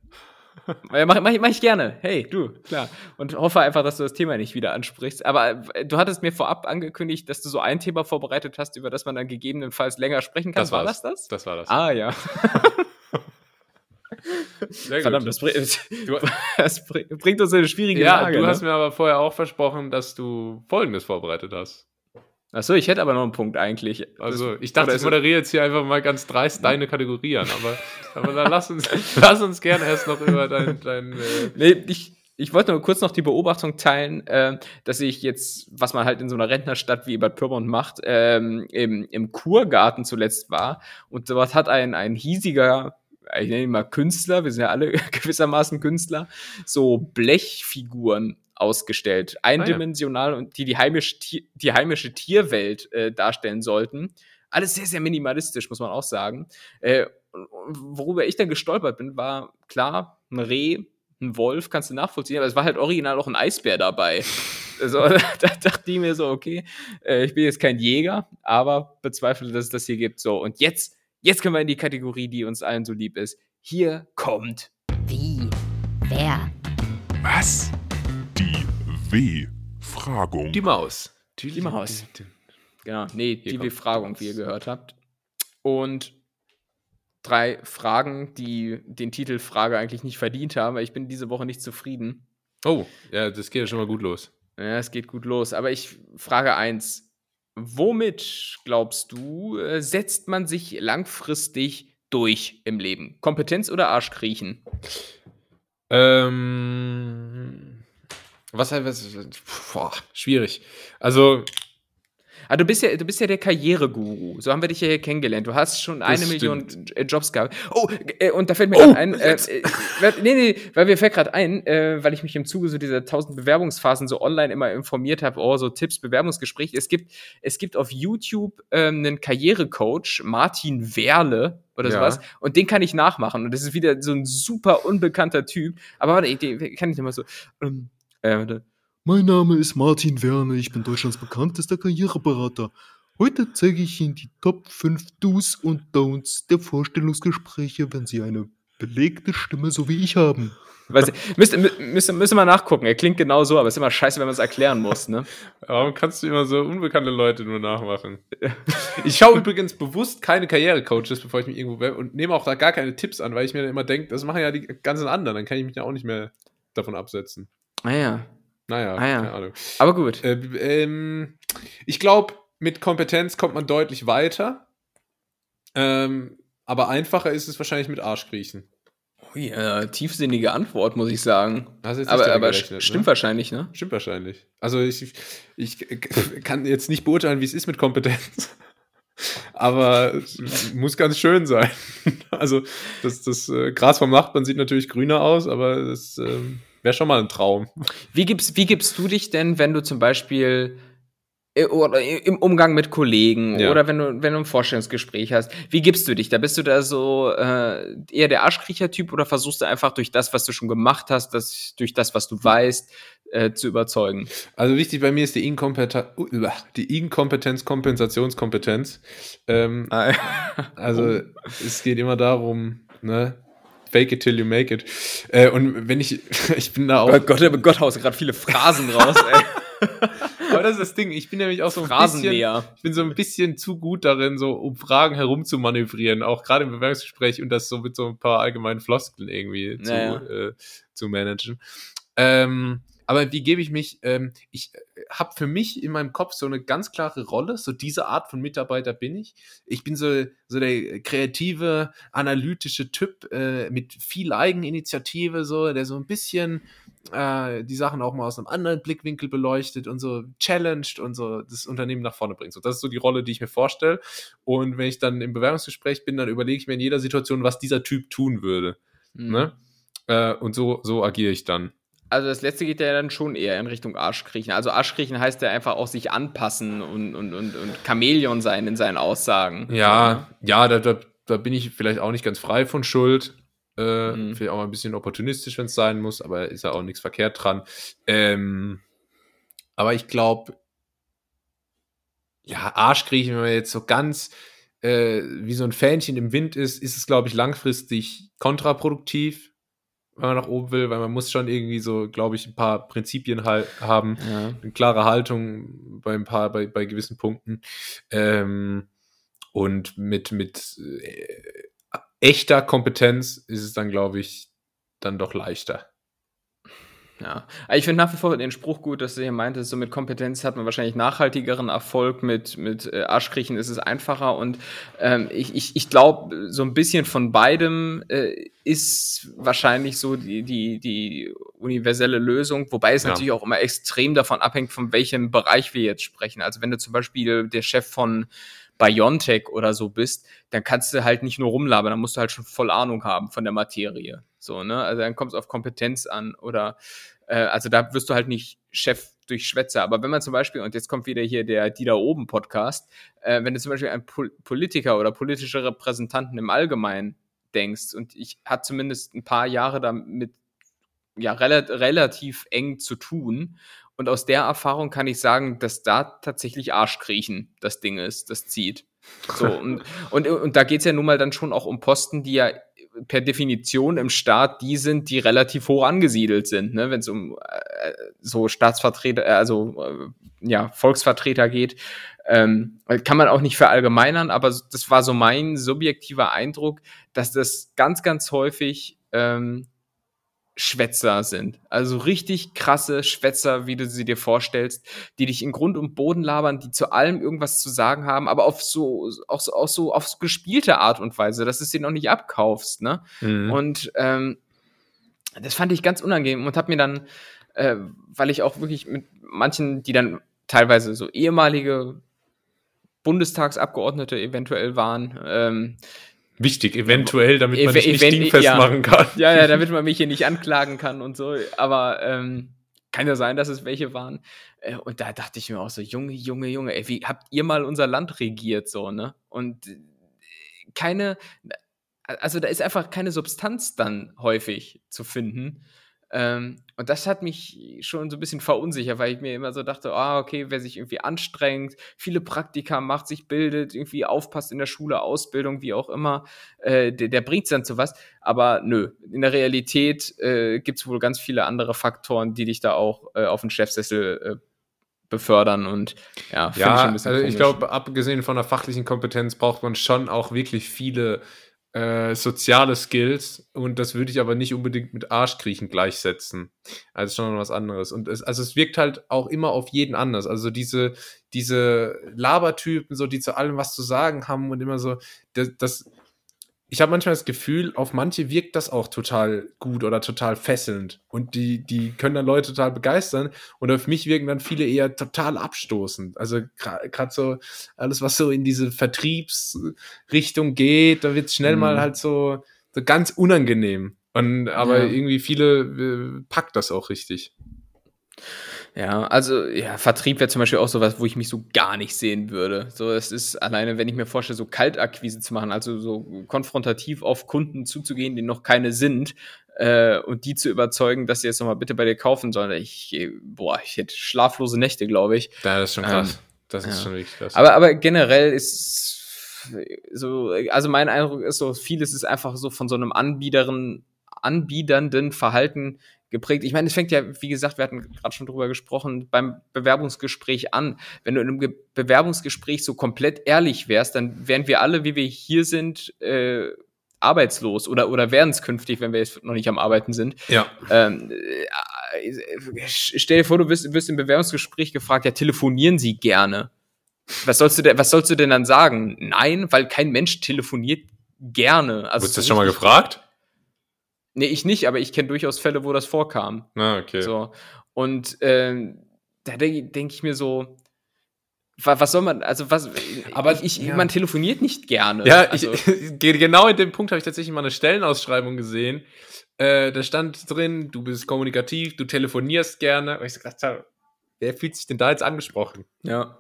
S2: Ja, mach, mach, mach ich gerne. Hey, du, klar. Und hoffe einfach, dass du das Thema nicht wieder ansprichst. Aber äh, du hattest mir vorab angekündigt, dass du so ein Thema vorbereitet hast, über das man dann gegebenenfalls länger sprechen kann.
S1: Das war das das?
S2: Das
S1: war das.
S2: Ah, ja. Verdammt, das, bring, das, bringt uns in eine schwierige
S1: ja,
S2: Lage.
S1: Ja, du ne? hast mir aber vorher auch versprochen, dass du Folgendes vorbereitet hast.
S2: Achso, ich hätte aber noch einen Punkt eigentlich.
S1: Also, ich dachte, ich moderiere jetzt hier einfach mal ganz dreist deine Kategorie an, aber, aber dann lass uns, lass uns gerne erst noch über dein. dein
S2: äh nee, ich, ich wollte nur kurz noch die Beobachtung teilen, äh, dass ich jetzt, was man halt in so einer Rentnerstadt wie Bad Pyrmont macht, ähm, im, im Kurgarten zuletzt war. Und dort hat ein, ein hiesiger ich nenne ihn mal Künstler, wir sind ja alle gewissermaßen Künstler, so Blechfiguren ausgestellt. Eindimensional ah, ja. und die die heimische, die heimische Tierwelt äh, darstellen sollten. Alles sehr, sehr minimalistisch, muss man auch sagen. Äh, worüber ich dann gestolpert bin, war klar, ein Reh, ein Wolf, kannst du nachvollziehen, aber es war halt original auch ein Eisbär dabei. Also, da dachte ich mir so, okay, äh, ich bin jetzt kein Jäger, aber bezweifle, dass es das hier gibt. So, und jetzt, jetzt können wir in die Kategorie, die uns allen so lieb ist. Hier kommt.
S3: Wie? Wer?
S4: Was? W-Fragung.
S1: Die Maus.
S2: Die, die Maus. Genau, nee, die W-Fragung, wie ihr gehört habt. Und drei Fragen, die den Titel Frage eigentlich nicht verdient haben, weil ich bin diese Woche nicht zufrieden.
S1: Oh, ja, das geht ja schon mal gut los.
S2: Ja, es geht gut los. Aber ich frage eins. Womit, glaubst du, äh, setzt man sich langfristig durch im Leben? Kompetenz oder Arschkriechen?
S1: Ähm, was was, boah, schwierig. Also.
S2: Ah, du bist ja, du bist ja der Karriereguru. So haben wir dich ja hier kennengelernt. Du hast schon eine stimmt. Million Jobs gehabt. Oh, äh, und da fällt mir oh, ein, äh, äh, nee, nee, weil mir fällt gerade ein, äh, weil ich mich im Zuge so dieser tausend Bewerbungsphasen so online immer informiert habe, oh, so Tipps, Bewerbungsgespräch. Es gibt, es gibt auf YouTube ähm, einen Karrierecoach, Martin Werle, oder ja. sowas. Und den kann ich nachmachen. Und das ist wieder so ein super unbekannter Typ. Aber warte, den kann ich immer so. Ähm,
S5: äh, mein Name ist Martin Werner, ich bin Deutschlands bekanntester Karriereberater. Heute zeige ich Ihnen die Top 5 Do's und Don'ts der Vorstellungsgespräche, wenn Sie eine belegte Stimme so wie ich haben.
S2: Weiß müsste, müsste, müsste mal nachgucken. Er klingt genau so, aber es ist immer scheiße, wenn man es erklären muss. Ne?
S1: Warum kannst du immer so unbekannte Leute nur nachmachen? Ich schaue übrigens bewusst keine Karrierecoaches, bevor ich mich irgendwo werbe und nehme auch da gar keine Tipps an, weil ich mir dann immer denke, das machen ja die ganzen anderen. Dann kann ich mich ja auch nicht mehr davon absetzen.
S2: Ah ja.
S1: Naja,
S2: ah, ja. keine Ahnung. Aber gut.
S1: Äh, ähm, ich glaube, mit Kompetenz kommt man deutlich weiter. Ähm, aber einfacher ist es wahrscheinlich mit Arschkriechen.
S2: Oh ja, tiefsinnige Antwort, muss ich sagen.
S1: aber
S2: aber stimmt ne? wahrscheinlich, ne?
S1: Stimmt wahrscheinlich. Also ich, ich kann jetzt nicht beurteilen, wie es ist mit Kompetenz. aber es muss ganz schön sein. also das, das äh, Gras vom Nachbarn sieht natürlich grüner aus, aber das ähm, Wäre schon mal ein Traum.
S2: Wie gibst, wie gibst du dich denn, wenn du zum Beispiel äh, oder im Umgang mit Kollegen ja. oder wenn du, wenn du ein Vorstellungsgespräch hast, wie gibst du dich? Da bist du da so äh, eher der Arschkriecher-Typ oder versuchst du einfach durch das, was du schon gemacht hast, das, durch das, was du weißt, äh, zu überzeugen.
S1: Also wichtig bei mir ist die Inkompetenz, die Inkompetenz, Kompensationskompetenz. Ähm, also es geht immer darum, ne? Fake it till you make it. Äh, und wenn ich, ich bin da auch.
S2: Oh Gott, der Gotthaus gerade viele Phrasen raus, ey.
S1: Aber das ist das Ding, ich bin nämlich auch so ein bisschen, ich bin so ein bisschen zu gut darin, so um Fragen herum zu manövrieren, auch gerade im Bewerbungsgespräch und das so mit so ein paar allgemeinen Floskeln irgendwie zu,
S2: Naja.
S1: äh, zu managen. Ähm, aber wie gebe ich mich? Ähm, ich habe für mich in meinem Kopf so eine ganz klare Rolle. So diese Art von Mitarbeiter bin ich. Ich bin so, so der kreative, analytische Typ äh, mit viel Eigeninitiative, so der so ein bisschen äh, die Sachen auch mal aus einem anderen Blickwinkel beleuchtet und so challenged und so das Unternehmen nach vorne bringt. So, das ist so die Rolle, die ich mir vorstelle. Und wenn ich dann im Bewerbungsgespräch bin, dann überlege ich mir in jeder Situation, was dieser Typ tun würde.
S2: Mhm.
S1: Ne? Äh, und so, so agiere ich dann.
S2: Also das letzte geht ja dann schon eher in Richtung Arschkriechen. Also Arschkriechen heißt ja einfach auch sich anpassen und, und, und, und Chamäleon sein in seinen Aussagen.
S1: Ja, ja, da, da, da bin ich vielleicht auch nicht ganz frei von Schuld. Äh,
S2: Mhm.
S1: Vielleicht auch mal ein bisschen opportunistisch, wenn es sein muss, aber ist ja auch nichts verkehrt dran. Ähm, aber ich glaube, ja, Arschkriechen, wenn man jetzt so ganz äh, wie so ein Fähnchen im Wind ist, ist es, glaube ich, langfristig kontraproduktiv, wenn man nach oben will, weil man muss schon irgendwie so, glaube ich, ein paar Prinzipien halt haben
S2: Ja.
S1: eine klare Haltung bei ein paar, bei, bei gewissen Punkten. Ähm, und mit, mit äh, echter Kompetenz ist es dann, glaube ich, dann doch leichter.
S2: Ja, ich finde nach wie vor den Spruch gut, dass du hier meintest, so mit Kompetenz hat man wahrscheinlich nachhaltigeren Erfolg, mit, mit äh, Arschkriechen ist es einfacher und ähm, ich, ich, ich glaube, so ein bisschen von beidem äh, ist wahrscheinlich so die, die, die universelle Lösung, wobei es
S1: Ja.
S2: natürlich auch immer extrem davon abhängt, von welchem Bereich wir jetzt sprechen. Also wenn du zum Beispiel der Chef von Biontech oder so bist, dann kannst du halt nicht nur rumlabern, dann musst du halt schon voll Ahnung haben von der Materie. So, ne? Also dann kommt es auf Kompetenz an oder äh, also da wirst du halt nicht Chef durch Schwätzer. Aber wenn man zum Beispiel, und jetzt kommt wieder hier der Die da oben Podcast, äh, wenn du zum Beispiel an Pol Politiker oder politische Repräsentanten im Allgemeinen denkst, und ich hatte zumindest ein paar Jahre damit ja rela relativ eng zu tun. Und aus der Erfahrung kann ich sagen, dass da tatsächlich Arschkriechen das Ding ist, das zieht. So, und, und, und da geht's ja nun mal dann schon auch um Posten, die ja per Definition im Staat die sind, die relativ hoch angesiedelt sind, ne? wenn es um äh, so Staatsvertreter, äh, also äh, ja, Volksvertreter geht. Ähm, kann man auch nicht verallgemeinern, aber das war so mein subjektiver Eindruck, dass das ganz, ganz häufig ähm, Schwätzer sind. Also richtig krasse Schwätzer, wie du sie dir vorstellst, die dich in Grund und Boden labern, die zu allem irgendwas zu sagen haben, aber auf so, auch so, auch so, auf so gespielte Art und Weise, dass du es dir noch nicht abkaufst, ne?
S1: Mhm.
S2: Und ähm, das fand ich ganz unangenehm und habe mir dann, äh, weil ich auch wirklich mit manchen, die dann teilweise so ehemalige Bundestagsabgeordnete eventuell waren, ähm,
S1: Wichtig, eventuell, damit man
S2: Ev-
S1: nicht dingfest
S2: ja.
S1: machen kann.
S2: ja, ja, damit man mich hier nicht anklagen kann und so. Aber ähm, kann ja sein, dass es welche waren. Äh, und da dachte ich mir auch so, Junge, Junge, Junge, ey, wie habt ihr mal unser Land regiert so, ne? Und äh, keine, also da ist einfach keine Substanz dann häufig zu finden. Ähm, und das hat mich schon so ein bisschen verunsichert, weil ich mir immer so dachte, ah, okay, wer sich irgendwie anstrengt, viele Praktika macht, sich bildet, irgendwie aufpasst in der Schule, Ausbildung, wie auch immer, äh, der, der bringt's dann zu was. Aber nö, in der Realität äh, gibt's wohl ganz viele andere Faktoren, die dich da auch äh, auf den Chefsessel äh, befördern und ja,
S1: Ja,
S2: ein bisschen
S1: also ich glaube, abgesehen von der fachlichen Kompetenz braucht man schon auch wirklich viele äh, soziale Skills und das würde ich aber nicht unbedingt mit Arschkriechen gleichsetzen. Also schon was anderes. Und es, also es wirkt halt auch immer auf jeden anders. Also diese, diese Labertypen, so die zu allem was zu sagen haben und immer so, das, das ich habe manchmal das Gefühl, auf manche wirkt das auch total gut oder total fesselnd. Und die, die können dann Leute total begeistern. Und auf mich wirken dann viele eher total abstoßend. Also gerade so alles, was so in diese Vertriebsrichtung geht, da wird schnell
S2: Mhm.
S1: mal halt so, so ganz unangenehm. Und, aber
S2: Ja.
S1: irgendwie viele äh, packt das auch richtig.
S2: Ja, also ja, Vertrieb wäre zum Beispiel auch sowas, wo ich mich so gar nicht sehen würde. So, es ist alleine, wenn ich mir vorstelle, so Kaltakquise zu machen, also so konfrontativ auf Kunden zuzugehen, die noch keine sind, äh, und die zu überzeugen, dass sie jetzt nochmal bitte bei dir kaufen sollen. Ich, boah, ich hätte schlaflose Nächte, glaube ich.
S1: Ja, das ist schon krass.
S2: Ähm,
S1: das ist
S2: ja.
S1: schon wirklich krass.
S2: Aber, aber generell ist so, also mein Eindruck ist so, vieles ist einfach so von so einem Anbieterin, anbiedernden Verhalten geprägt. Ich meine, es fängt ja, wie gesagt, wir hatten gerade schon drüber gesprochen, beim Bewerbungsgespräch an. Wenn du in einem Ge Bewerbungsgespräch so komplett ehrlich wärst, dann wären wir alle, wie wir hier sind, äh, arbeitslos oder, oder werden es künftig, wenn wir jetzt noch nicht am Arbeiten sind.
S1: ja.
S2: Ähm, äh, stell dir vor, du wirst, wirst im Bewerbungsgespräch gefragt, ja, telefonieren Sie gerne. Was sollst du denn, was sollst du denn dann sagen? Nein, weil kein Mensch telefoniert gerne. Also
S1: Wurdest du das schon mal gefragt?
S2: Nee, ich nicht, aber ich kenne durchaus Fälle, wo das vorkam.
S1: Na, okay.
S2: So. Und ähm, da denke denk ich mir so, wa- was soll man, also was,
S1: Aber,
S2: ich,
S1: ja.
S2: man telefoniert nicht gerne.
S1: Ja,
S2: also,
S1: ich, ge- genau in dem Punkt habe ich tatsächlich mal eine Stellenausschreibung gesehen. Äh, da stand drin, du bist kommunikativ, du telefonierst gerne. Und ich so gedacht wer fühlt sich denn da jetzt angesprochen?
S2: ja.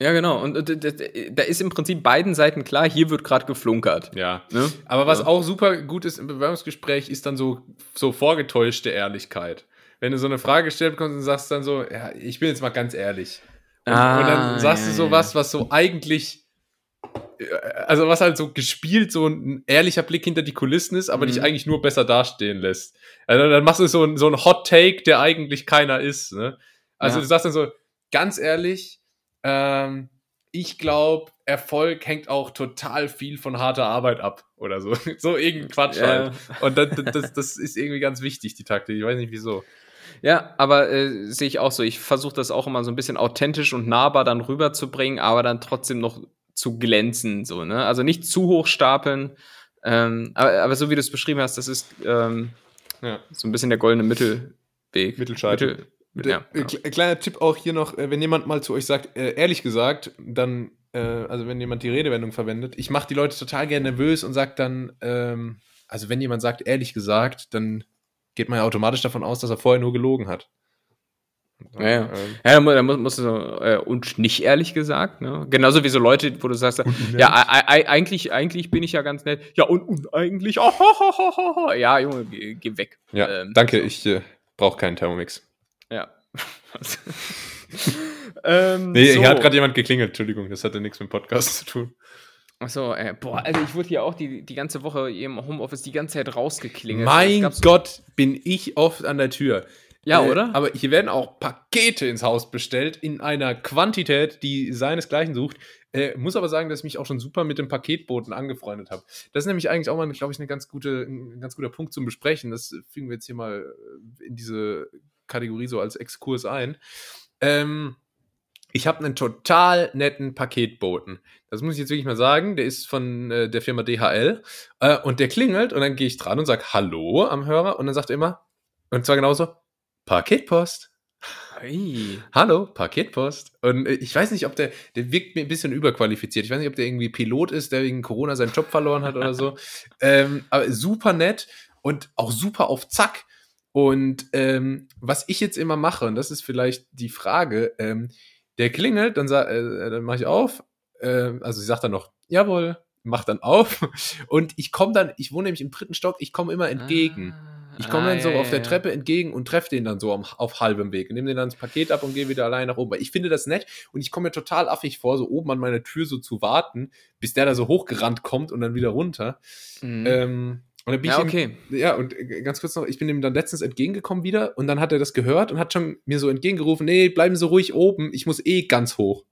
S2: Ja, genau. Und, und da ist im Prinzip beiden Seiten klar, hier wird gerade geflunkert.
S1: Ja.
S2: Ne?
S1: Aber was
S2: Ja.
S1: auch super gut ist im Bewerbungsgespräch, ist dann so, so vorgetäuschte Ehrlichkeit. Wenn du so eine Frage gestellt bekommst und sagst dann so, ja, ich bin jetzt mal ganz ehrlich. Und,
S2: Ah,
S1: und dann sagst
S2: ja,
S1: du so was, was so eigentlich, äh, also was halt so gespielt, so ein ehrlicher Blick hinter die Kulissen ist, aber
S2: Mhm.
S1: dich eigentlich nur besser dastehen lässt. Also dann machst du so ein, so ein Hot Take, der eigentlich keiner ist. Ne? Also
S2: Ja.
S1: du sagst dann so, ganz ehrlich, ähm, ich glaube, Erfolg hängt auch total viel von harter Arbeit ab oder so. so irgendein Quatsch
S2: Ja.
S1: halt. Und das, das, das ist irgendwie ganz wichtig, die Taktik. Ich weiß nicht wieso.
S2: Ja, aber äh, sehe ich auch so. Ich versuche das auch immer so ein bisschen authentisch und nahbar dann rüberzubringen, aber dann trotzdem noch zu glänzen, so, ne? Also nicht zu hoch stapeln. Ähm, aber, aber so wie du es beschrieben hast, das ist ähm,
S1: Ja.
S2: so ein bisschen der goldene Mittelweg.
S1: Mittelscheitel.
S2: Mittel, ja,
S1: Äh, kle- Kleiner Tipp auch hier noch, äh, wenn jemand mal zu euch sagt, äh, ehrlich gesagt, dann, äh, also wenn jemand die Redewendung verwendet, ich mache die Leute total gerne nervös und sage dann, ähm, also wenn jemand sagt, ehrlich gesagt, dann geht man ja automatisch davon aus, dass er vorher nur gelogen hat.
S2: Ja, ja.
S1: Ähm,
S2: Ja, da mu- da muss, musst du so, äh, und nicht ehrlich gesagt, ne? Genauso wie so Leute, wo du sagst, ja, ei- ei- eigentlich, eigentlich bin ich ja ganz nett. Ja, und, und eigentlich, oh, ho, ho, ho. ja, Junge, geh, geh weg.
S1: ja,
S2: Ähm,
S1: danke,
S2: so.
S1: ich äh, brauche keinen Thermomix.
S2: Ähm,
S1: Nee,
S2: so.
S1: hier hat gerade jemand geklingelt, Entschuldigung, das hatte nichts mit dem Podcast zu tun.
S2: Achso, äh, boah, Alter, ich wurde hier auch die, die ganze Woche hier im Homeoffice die ganze Zeit rausgeklingelt. Es
S1: Mein Gott, bin ich oft an der Tür.
S2: Ja,
S1: Äh,
S2: oder?
S1: Aber hier werden auch Pakete ins Haus bestellt in einer Quantität, die seinesgleichen sucht. Äh, muss aber sagen, dass ich mich auch schon super mit dem Paketboten angefreundet habe. Das ist nämlich eigentlich auch mal, glaube ich, eine ganz gute, ein ganz guter Punkt zum Besprechen. Das fügen wir jetzt hier mal äh, in diese Kategorie so als Exkurs ein. Ähm, ich habe einen total netten Paketboten. Das muss ich jetzt wirklich mal sagen. Der ist von äh, der Firma DHL. Äh, und der klingelt und dann gehe ich dran und sage Hallo am Hörer. Und dann sagt er immer, und zwar genauso, Paketpost.
S2: Ei.
S1: Hallo, Paketpost. Und äh, ich weiß nicht, ob der, der wirkt mir ein bisschen überqualifiziert. Ich weiß nicht, ob der irgendwie Pilot ist, der wegen Corona seinen Job verloren hat oder so. Ähm, aber super nett und auch super auf Zack. Und ähm, was ich jetzt immer mache, und das ist vielleicht die Frage, ähm, der klingelt, dann, sa- äh, dann mache ich auf. Äh, also sie sagt dann noch, jawohl, mach dann auf. Und ich komme dann, ich wohne nämlich im dritten Stock, ich komme immer entgegen. Ich komme
S2: Ah,
S1: dann so
S2: ja,
S1: auf der. Treppe entgegen und treffe den dann so am, auf halbem Weg. Nehme den dann das Paket ab und gehe wieder allein nach oben. Weil ich finde das nett und ich komme mir total affig vor, so oben an meiner Tür so zu warten, bis der da so hochgerannt kommt und dann wieder runter.
S2: Mhm.
S1: Ähm, und dann bin
S2: ja,
S1: ich ihm-
S2: okay.
S1: ja, und äh, ganz kurz noch, ich bin ihm dann letztens entgegengekommen wieder und dann hat er das gehört und hat schon mir so entgegengerufen, nee, bleiben Sie ruhig oben, ich muss eh ganz hoch.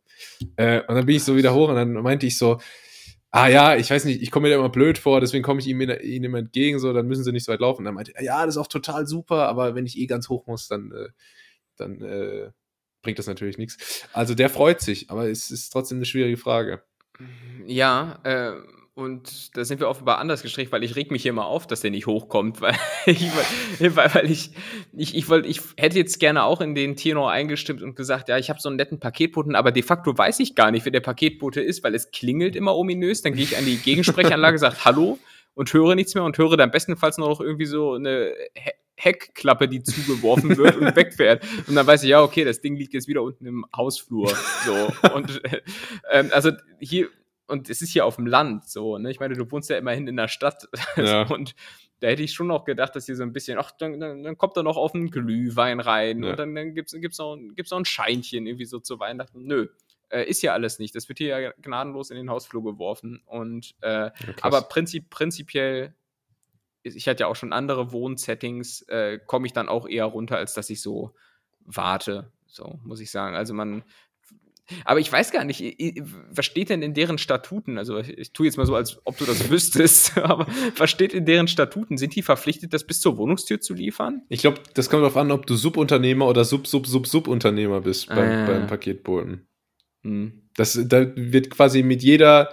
S1: Äh, und dann bin ich so wieder hoch und dann meinte ich so, ah ja, ich weiß nicht, ich komme mir da immer blöd vor, deswegen komme ich ihm, ihnen immer entgegen, so, dann müssen Sie nicht so weit laufen. Und dann meinte er, ja, das ist auch total super, aber wenn ich eh ganz hoch muss, dann, äh, dann äh, bringt das natürlich nichts. Also der freut sich, aber es ist trotzdem eine schwierige Frage.
S2: Ja, äh, und da sind wir offenbar anders gestrickt, weil ich reg mich hier immer auf, dass der nicht hochkommt, weil ich, weil, weil ich, ich, ich, wollte, ich hätte jetzt gerne auch in den Tenor eingestimmt und gesagt, ja, ich habe so einen netten Paketboten, aber de facto weiß ich gar nicht, wer der Paketbote ist, weil es klingelt immer ominös. Dann gehe ich an die Gegensprechanlage, sage Hallo und höre nichts mehr und höre dann bestenfalls nur noch irgendwie so eine he Heckklappe, die zugeworfen wird und wegfährt. Und dann weiß ich, ja, okay, das Ding liegt jetzt wieder unten im Hausflur. So. Und äh, ähm, also hier, und es ist hier auf dem Land so, ne? Ich meine, du wohnst ja immerhin in der Stadt.
S1: Ja.
S2: Und da hätte ich schon noch gedacht, dass hier so ein bisschen, ach, dann, dann, dann kommt da noch auf einen Glühwein rein
S1: Ja.
S2: und dann, dann gibt's, gibt's, noch, gibt's noch ein Scheinchen irgendwie so zu Weihnachten. Nö. Äh, ist ja alles nicht. Das wird hier ja gnadenlos in den Hausflur geworfen. Und äh, aber prinzip, prinzipiell, ich hatte ja auch schon andere Wohnsettings, äh, komme ich dann auch eher runter, als dass ich so warte. So, muss ich sagen. Also man. Aber ich weiß gar nicht, was steht denn in deren Statuten? Also ich, ich tue jetzt mal so, als ob du das wüsstest, aber was steht in deren Statuten? Sind die verpflichtet, das bis zur Wohnungstür zu liefern?
S1: Ich glaube, das kommt darauf an, ob du Subunternehmer oder Sub-Sub-Sub-Subunternehmer bist beim,
S2: Ah.
S1: beim Paketboten.
S2: Hm.
S1: Das, da wird quasi mit jeder,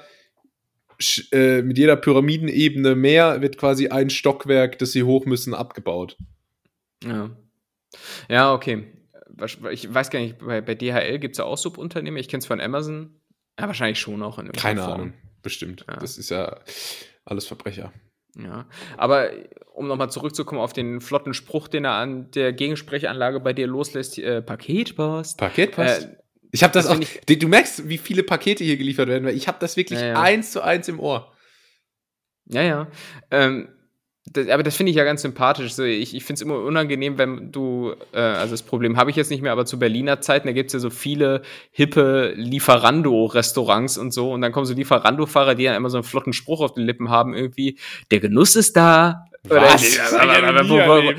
S1: äh, mit jeder Pyramidenebene mehr, wird quasi ein Stockwerk, das sie hoch müssen, abgebaut.
S2: Ja. Ja, okay. Ich weiß gar nicht, bei, bei DHL gibt es ja auch Subunternehmer. Ich kenne es von Amazon. Ja, wahrscheinlich schon auch in
S1: Keine
S2: Form.
S1: Ahnung, bestimmt.
S2: Ja.
S1: Das ist ja alles Verbrecher.
S2: Ja, aber um nochmal zurückzukommen auf den flotten Spruch, den er an der Gegensprechanlage bei dir loslässt, äh, Paketpost.
S1: Paketpost?
S2: Äh,
S1: ich habe das,
S2: das
S1: auch.
S2: find
S1: Du- du merkst, wie viele Pakete hier geliefert werden, weil ich habe das wirklich
S2: Ja, ja.
S1: eins zu eins im Ohr.
S2: Ja, ja. Ähm, das, aber das finde ich ja ganz sympathisch. So, ich ich finde es immer unangenehm, wenn du, äh, also das Problem habe ich jetzt nicht mehr, aber zu Berliner Zeiten, da gibt es ja so viele hippe Lieferando-Restaurants und so. Und dann kommen so Lieferando-Fahrer, die dann immer so einen flotten Spruch auf den Lippen haben, irgendwie, der Genuss ist da.
S1: Was?
S2: Oder, wo, wo,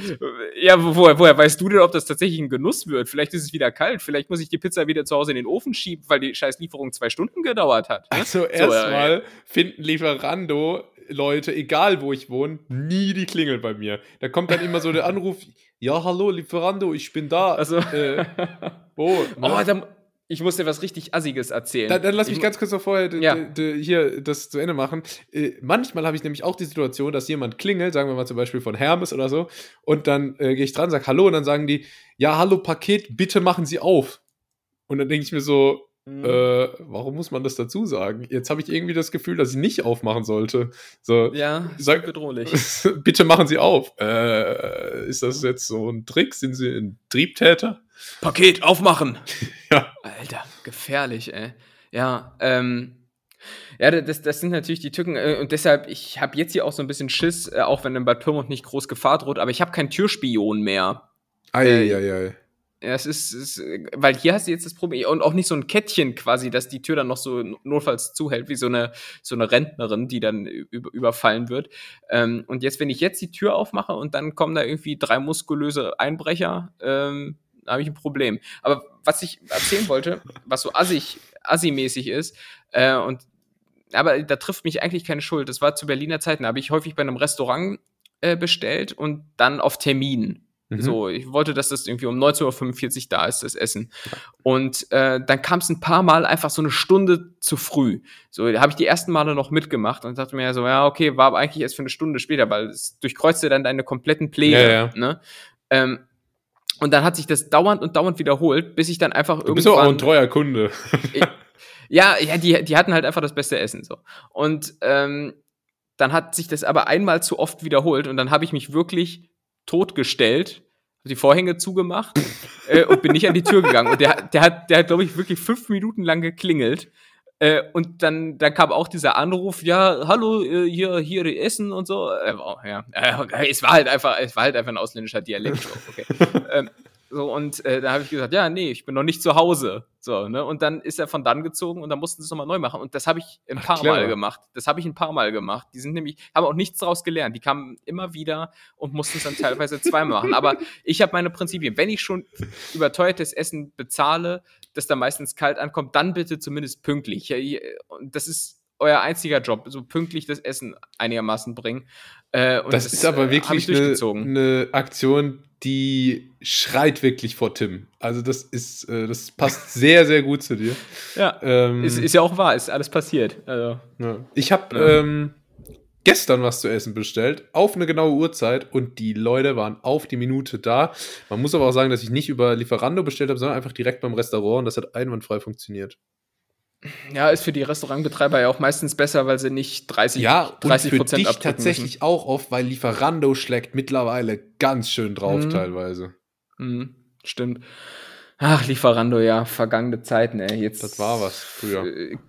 S2: ja, wo, woher, woher weißt du denn, ob das tatsächlich ein Genuss wird? Vielleicht ist es wieder kalt, vielleicht muss ich die Pizza wieder zu Hause in den Ofen schieben, weil die scheiß Lieferung zwei Stunden gedauert hat. ne?
S1: Also
S2: ja,
S1: erstmal finden Lieferando Leute, egal wo ich wohne, nie die Klingel bei mir. Da kommt dann immer so der Anruf, ja, hallo Lieferando, ich bin da.
S2: Also,
S1: Äh,
S2: oh,
S1: ne?
S2: da, ich muss dir was richtig Assiges erzählen.
S1: dann, dann lass mich
S2: ich,
S1: ganz kurz noch vorher
S2: Ja.
S1: hier das zu Ende machen. Äh, manchmal habe ich nämlich auch die Situation, dass jemand klingelt, sagen wir mal zum Beispiel von Hermes oder so, und dann äh, gehe ich dran, sage Hallo, und dann sagen die, ja, hallo Paket, bitte machen Sie auf. Und dann denke ich mir so,
S2: Mhm.
S1: äh, warum muss man das dazu sagen? Jetzt habe ich irgendwie das Gefühl, dass ich nicht aufmachen sollte. So,
S2: ja,
S1: sag-
S2: bedrohlich.
S1: bitte machen Sie auf. Äh, ist das jetzt so ein Trick? Sind Sie ein Triebtäter?
S2: Paket aufmachen.
S1: Ja.
S2: Alter, gefährlich, ey. Ja, ähm. Ja, das, das sind natürlich die Tücken äh, und deshalb, ich habe jetzt hier auch so ein bisschen Schiss, äh, auch wenn in Bad Pyrmont nicht groß Gefahr droht, aber ich habe keinen Türspion mehr.
S1: Eieiei.
S2: Ist, es, ist- weil hier hast du jetzt das Problem und auch nicht so ein Kettchen quasi, dass die Tür dann noch so notfalls zuhält, wie so eine, so eine Rentnerin, die dann über, überfallen wird. Ähm, und jetzt, wenn ich jetzt die Tür aufmache und dann kommen da irgendwie drei muskulöse Einbrecher, ähm, habe ich ein Problem. Aber was ich erzählen wollte, was so assig, assi-mäßig ist, äh, und aber da trifft mich eigentlich keine Schuld. Das war zu Berliner Zeiten, da habe ich häufig bei einem Restaurant äh, bestellt und dann auf Termin.
S1: Mhm.
S2: So, ich wollte, dass das irgendwie um 19.45 Uhr da ist, das Essen. Und äh, dann kam es ein paar Mal einfach so eine Stunde zu früh. So, da habe ich die ersten Male noch mitgemacht und dachte mir so, ja, okay, war aber eigentlich erst für eine Stunde später, weil es durchkreuzte dann deine kompletten Pläne.
S1: Ja, ja.
S2: Ne? Ähm, und dann hat sich das dauernd und dauernd wiederholt, bis ich dann einfach
S1: Du bist doch auch ein
S2: irgendwann
S1: treuer Kunde.
S2: ja, ja, die, die hatten halt einfach das beste Essen so. Und ähm, dann hat sich das aber einmal zu oft wiederholt und dann habe ich mich wirklich totgestellt, hab die Vorhänge zugemacht äh, und bin nicht an die Tür gegangen. Und der, der hat, der hat, glaube ich, wirklich fünf Minuten lang geklingelt. Äh, und dann, dann kam auch dieser Anruf, ja, hallo, äh, hier, hier Essen und so. Äh, oh, ja, äh, es war halt einfach, es war halt einfach ein ausländischer Dialekt. Okay. ähm, so, und äh, da habe ich gesagt, ja, nee, ich bin noch nicht zu Hause. So, ne? Und dann ist er von dann gezogen und dann mussten sie es nochmal neu machen. Und das habe ich ein
S1: Ach,
S2: paar
S1: clever.
S2: Mal gemacht. Das habe ich ein paar Mal gemacht. Die sind nämlich, haben auch nichts daraus gelernt. Die kamen immer wieder und mussten es dann teilweise zweimal machen. Aber ich habe meine Prinzipien. Wenn ich schon überteuertes Essen bezahle, das dann meistens kalt ankommt, dann bitte zumindest pünktlich. Und das ist euer einziger Job, so pünktlich das Essen einigermaßen bringen. Äh, und
S1: Das, ist aber
S2: äh,
S1: wirklich eine, eine Aktion, die schreit wirklich vor Tim. Also das ist, äh, das passt sehr, sehr gut zu dir.
S2: Ja.
S1: Ähm,
S2: Ist, ist ja auch wahr, ist alles passiert. Also,
S1: ja. Ich habe
S2: Ja.
S1: ähm, gestern was zu essen bestellt, auf eine genaue Uhrzeit und die Leute waren auf die Minute da. Man muss aber auch sagen, dass ich nicht über Lieferando bestellt habe, sondern einfach direkt beim Restaurant und das hat einwandfrei funktioniert.
S2: Ja, ist für die Restaurantbetreiber ja auch meistens besser, weil sie nicht 30,
S1: Ja, und
S2: 30
S1: für
S2: Prozent
S1: dich tatsächlich auch oft, weil Lieferando schlägt mittlerweile ganz schön drauf
S2: Mhm.
S1: teilweise.
S2: müssen. Mhm, stimmt. Ach, Lieferando, ja, vergangene Zeiten, ey. Jetzt
S1: Das war was früher.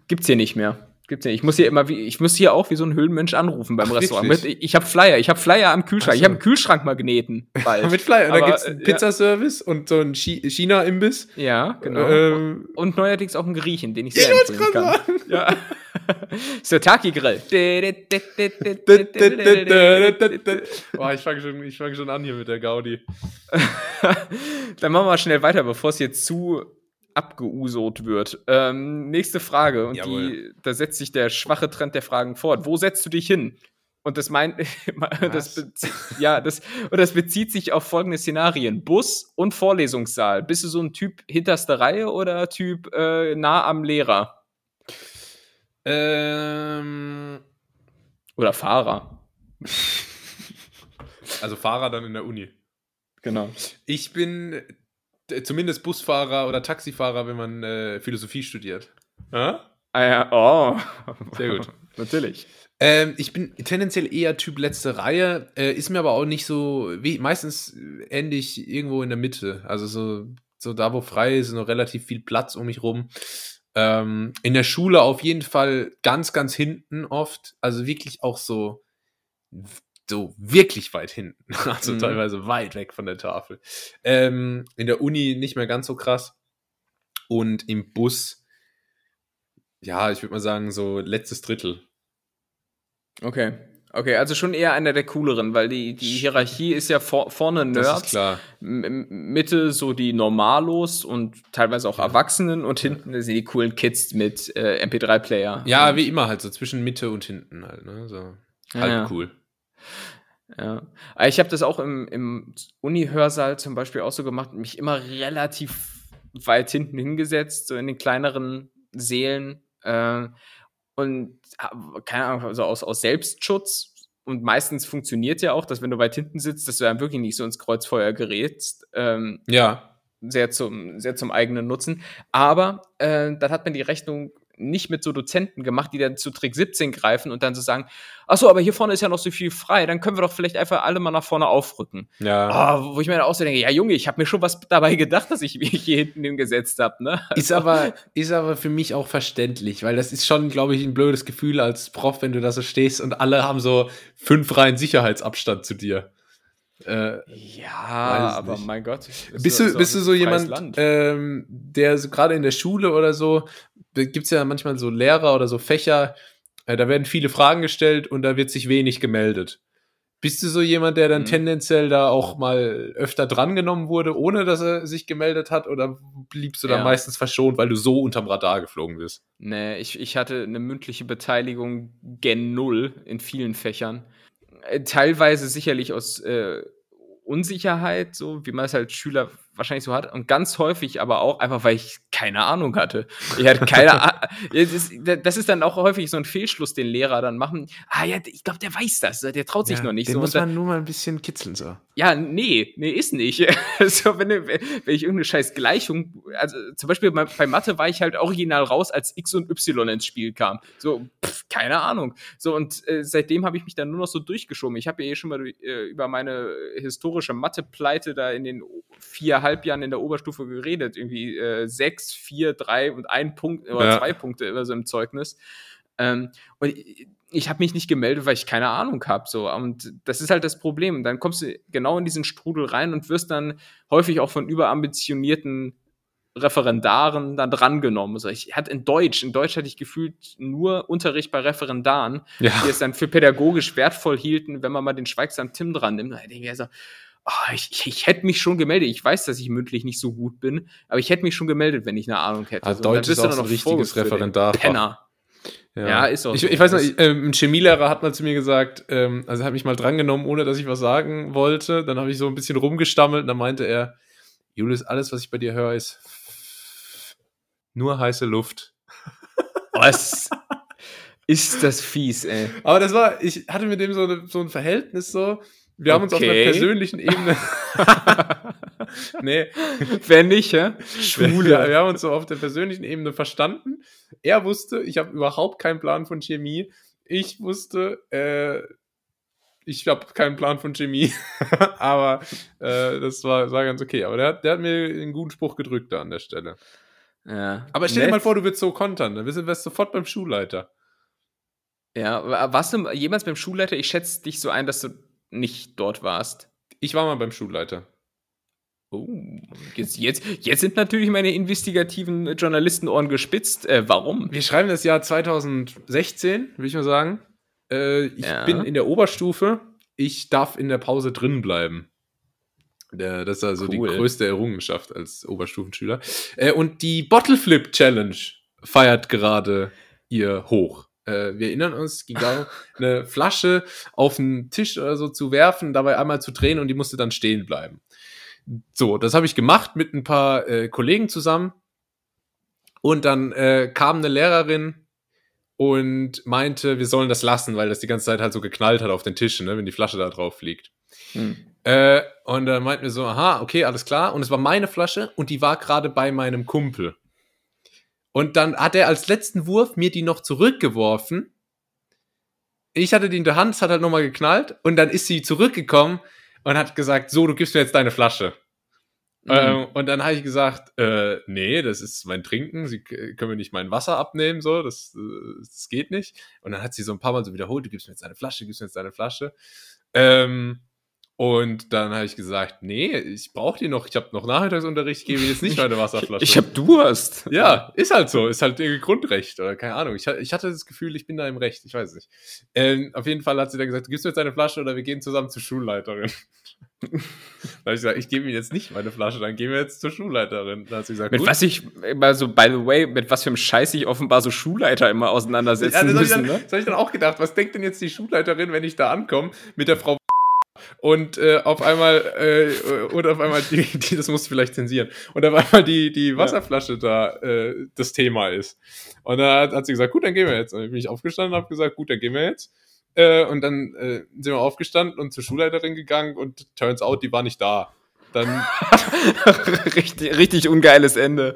S2: gibt's hier nicht mehr. Gibt's hier. Ich muss hier immer wie ich muss hier auch wie so ein Höhlenmensch anrufen beim
S1: Ach,
S2: Restaurant. Mit, ich habe Flyer, ich habe Flyer am Kühlschrank.
S1: Ach
S2: Ich
S1: so.
S2: habe einen Kühlschrankmagneten bald.
S1: Mit Flyer. Und da
S2: Aber,
S1: gibt's einen Pizzaservice und so einen Chi- China-Imbiss.
S2: Ja, genau.
S1: Ähm,
S2: Und neuerdings auch einen Griechen, den ich
S1: Ich
S2: sehr
S1: wollt's
S2: empfehlen kann.
S1: grad
S2: Ja. so Taki Grill.
S1: Boah, ich fange schon, ich fang schon an hier mit der Gaudi.
S2: Dann machen wir mal schnell weiter, bevor es jetzt zu abgeusot wird. Ähm, nächste Frage. Und die, da setzt sich der schwache Trend der Fragen fort. Wo setzt du dich hin? Und das meint, das, bezieht, ja, das, und das bezieht sich auf folgende Szenarien: Bus und Vorlesungssaal. Bist du so ein Typ hinterste Reihe oder Typ äh, nah am Lehrer
S1: Ähm,
S2: oder Fahrer?
S1: also Fahrer dann in der Uni.
S2: Genau.
S1: Ich bin zumindest Busfahrer oder Taxifahrer, wenn man äh, Philosophie studiert. Ja?
S2: Ah ja, oh.
S1: Sehr gut.
S2: Natürlich.
S1: Ähm, ich bin tendenziell eher Typ letzte Reihe, äh, ist mir aber auch nicht so, wie, meistens äh, ende ich irgendwo in der Mitte. Also so, so da, wo frei ist, noch relativ viel Platz um mich rum. Ähm, in der Schule auf jeden Fall ganz, ganz hinten oft. Also wirklich auch so, so wirklich weit hinten. Also
S2: Mhm.
S1: teilweise weit weg von der Tafel. Ähm, in der Uni nicht mehr ganz so krass. Und im Bus, ja, ich würde mal sagen, so letztes Drittel.
S2: Okay. Okay, also schon eher einer der cooleren, weil die, die Hierarchie ist ja vor, vorne Nerds, Mitte so die Normalos und teilweise auch Erwachsenen und hinten sind die coolen Kids mit äh, MP3-Player.
S1: Ja, wie immer halt, so zwischen Mitte und hinten halt, ne? So.
S2: Ja,
S1: Halt
S2: ja.
S1: cool.
S2: Ja. Ich habe das auch im, im Uni-Hörsaal zum Beispiel auch so gemacht, mich immer relativ weit hinten hingesetzt, so in den kleineren Sälen. Äh, und keine Ahnung, also aus, aus Selbstschutz. Und meistens funktioniert ja auch, dass wenn du weit hinten sitzt, dass du dann wirklich nicht so ins Kreuzfeuer gerätst. Ähm,
S1: Ja.
S2: sehr zum, sehr zum eigenen Nutzen. Aber äh, dann hat man die Rechnung nicht mit so Dozenten gemacht, die dann zu Trick 17 greifen und dann so sagen, ach so, aber hier vorne ist ja noch so viel frei, dann können wir doch vielleicht einfach alle mal nach vorne aufrücken.
S1: Ja.
S2: Ah, wo ich mir dann auch so denke, ja Junge, ich habe mir schon was dabei gedacht, dass ich mich hier hinten hingesetzt habe, ne?
S1: Ist aber, ist aber für mich auch verständlich, weil das ist schon, glaube ich, ein blödes Gefühl als Prof, wenn du da so stehst und alle haben so fünf Reihen Sicherheitsabstand zu dir. Äh,
S2: Ja, aber
S1: nicht.
S2: mein Gott. ist
S1: bist
S2: so-
S1: du,
S2: so
S1: bist du so jemand, ähm, der so gerade in der Schule oder so, da gibt's ja manchmal so Lehrer oder so Fächer, äh, da werden viele Fragen gestellt und da wird sich wenig gemeldet. Bist du so jemand, der dann
S2: Mhm.
S1: tendenziell da auch mal öfter drangenommen wurde, ohne dass er sich gemeldet hat? Oder bliebst du da
S2: Ja.
S1: meistens verschont, weil du so unterm Radar geflogen bist?
S2: Nee, ich, ich hatte eine mündliche Beteiligung gen Null in vielen Fächern. Äh, Teilweise sicherlich aus äh, Unsicherheit, so wie man es als Schüler wahrscheinlich so hat. Und ganz häufig aber auch einfach, weil ich keine Ahnung hatte. Ich hatte keine Ahnung. Das ist, dann auch häufig so ein Fehlschluss, den Lehrer dann machen. Ah ja, ich glaube, der weiß das. Der traut sich noch nicht.
S1: Den
S2: so.
S1: muss man nur mal ein bisschen kitzeln, so.
S2: ja, nee, nee, ist nicht. so, wenn, wenn ich irgendeine scheiß Gleichung, also zum Beispiel bei, bei Mathe war ich halt original raus, als X und Y ins Spiel kam. So, pff, keine Ahnung. So, und äh, seitdem habe ich mich dann nur noch so durchgeschoben. Ich habe ja eh schon mal äh, über meine historische Mathe-Pleite da in den vier Halbjahren in der Oberstufe geredet. Irgendwie äh, sechs, vier, drei und ein Punkt oder
S1: Ja.
S2: zwei Punkte immer so im Zeugnis. Ähm, und ich, ich habe mich nicht gemeldet, weil ich keine Ahnung habe. So. Und das ist halt das Problem. Dann kommst du genau in diesen Strudel rein und wirst dann häufig auch von überambitionierten Referendaren dann drangenommen. Also ich hatte in Deutsch, in Deutsch hatte ich gefühlt nur Unterricht bei Referendaren,
S1: Ja.
S2: die es dann für pädagogisch wertvoll hielten, wenn man mal den schweigsamen Tim dran nimmt. Da denke ich mir so, oh, ich, ich, ich hätte mich schon gemeldet. Ich weiß, dass ich mündlich nicht so gut bin, aber ich hätte mich schon gemeldet, wenn ich eine Ahnung hätte.
S1: Ah,
S2: So, und dann
S1: Deutsch
S2: bist
S1: ist auch ein
S2: noch
S1: richtiges. Referendarfach.
S2: Penner. Ja, ist auch
S1: Ich,
S2: so.
S1: ich weiß noch, ich, ähm, ein Chemielehrer hat mal zu mir gesagt, ähm, also hat mich mal drangenommen, ohne dass ich was sagen wollte. Dann habe ich so ein bisschen rumgestammelt und dann meinte er, Julius, alles, was ich bei dir höre, ist nur heiße Luft.
S2: Was ist das fies, ey.
S1: Aber das war, ich hatte mit dem so, eine, so ein Verhältnis so, Wir haben uns auf einer
S2: Okay.
S1: persönlichen Ebene. nee,
S2: Wenn nicht, hä?
S1: Schule. Wir, wir haben uns so auf der persönlichen Ebene verstanden. Er wusste, ich habe überhaupt keinen Plan von Chemie. Ich wusste, äh, ich habe keinen Plan von Chemie. aber äh, das war, war ganz okay. Aber der, hat- der hat mir einen guten Spruch gedrückt da an der Stelle.
S2: Ja.
S1: Aber stell dir
S2: Nett.
S1: mal vor, du würdest so kontern. Dann bist du sofort beim Schulleiter.
S2: Ja, wa- warst du jemals beim Schulleiter? Ich schätze dich so ein, dass du nicht dort warst.
S1: Ich war mal beim Schulleiter.
S2: Oh, jetzt, jetzt, jetzt sind natürlich meine investigativen Journalistenohren gespitzt. Äh, warum?
S1: Wir schreiben das Jahr 2016, würde ich mal sagen. Äh, ich
S2: Ja.
S1: bin in der Oberstufe. Ich darf in der Pause drin bleiben. Der, das ist also
S2: Cool.
S1: die größte Errungenschaft als Oberstufenschüler. Äh, und die Bottle Flip Challenge feiert gerade ihr Hoch. Äh, wir erinnern uns, es ging darum, eine Flasche auf den Tisch oder so zu werfen, dabei einmal zu drehen und die musste dann stehen bleiben. So, das habe ich gemacht mit ein paar äh, Kollegen zusammen. Und dann äh, kam eine Lehrerin und meinte, wir sollen das lassen, weil das die ganze Zeit halt so geknallt hat auf den Tischen, ne, wenn die Flasche da drauf liegt.
S2: Hm.
S1: Äh, und dann meinten wir so, aha, okay, alles klar. Und es war meine Flasche und die war gerade bei meinem Kumpel. Und dann hat er als letzten Wurf mir die noch zurückgeworfen. Ich hatte die in der Hand, es hat halt nochmal geknallt. Und dann ist sie zurückgekommen und hat gesagt, so, du gibst mir jetzt deine Flasche.
S2: Mhm.
S1: Ähm, und dann habe ich gesagt, äh, nee, das ist mein Trinken, sie können mir nicht mein Wasser abnehmen, so, das, äh, das geht nicht. Und dann hat sie so ein paar Mal so wiederholt, du gibst mir jetzt deine Flasche, du gibst mir jetzt deine Flasche. Ähm, und dann habe ich gesagt, nee, ich brauche die noch, ich habe noch Nachmittagsunterricht, ich gebe jetzt nicht meine Wasserflasche.
S2: Ich hab Durst.
S1: Ja, ist halt so. Ist halt irgendwie Grundrecht oder keine Ahnung. Ich, ich hatte das Gefühl, ich bin da im Recht. Ich weiß nicht. Ähm, auf jeden Fall hat sie dann gesagt, du gibst mir jetzt deine Flasche oder wir gehen zusammen zur Schulleiterin. da habe ich gesagt, ich gebe ihm jetzt nicht meine Flasche, dann gehen wir jetzt zur Schulleiterin. Dann hat sie gesagt,
S2: Mit
S1: gut.
S2: was ich immer so, by the way, mit was für einem Scheiß sich offenbar so Schulleiter immer
S1: Ja,
S2: auseinandersetzen
S1: das habe ich,
S2: müssen,
S1: dann-
S2: ne?
S1: das hab ich dann auch gedacht. Was denkt denn jetzt die Schulleiterin, wenn ich da ankomme mit der Frau und äh, auf einmal äh, und auf einmal die, die das musst du vielleicht zensieren. Und auf einmal die die Wasserflasche da äh, das Thema ist. Und dann hat, hat sie gesagt gut dann gehen wir jetzt. Und dann bin ich aufgestanden und habe gesagt gut dann gehen wir jetzt. Äh, und dann äh, sind wir aufgestanden und zur Schulleiterin gegangen und turns out die war nicht da dann
S2: richtig, richtig ungeiles Ende.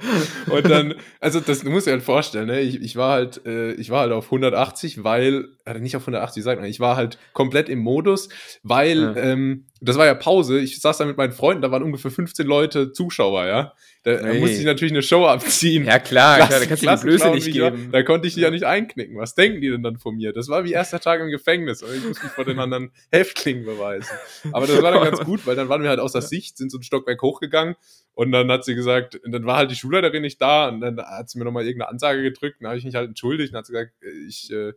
S1: Und dann, also das du musst dir halt vorstellen, ne? ich, ich war halt, äh, ich war halt auf 180, weil, also nicht auf 180, sagt man, ich war halt komplett im Modus, weil,
S2: Ja.
S1: ähm, das war ja Pause, ich saß da mit meinen Freunden, da waren ungefähr 15 Leute Zuschauer, ja. Da, da
S2: Ey.
S1: musste ich natürlich eine Show abziehen.
S2: Ja, klar,
S1: Klasse-
S2: klar da kannst du die Blöße nicht
S1: ich war.
S2: geben.
S1: Da konnte ich die ja nicht einknicken. Was denken die denn dann von mir? Das war wie erster Tag im Gefängnis und ich muss mich vor den anderen Häftlingen beweisen. Aber das war dann ganz gut, weil dann waren wir halt außer Sicht, sind so ein Stockwerk hochgegangen und dann hat sie gesagt, dann war halt die Schulleiterin nicht da und dann hat sie mir nochmal irgendeine Ansage gedrückt und dann habe ich mich halt entschuldigt und hat sie gesagt, ich äh,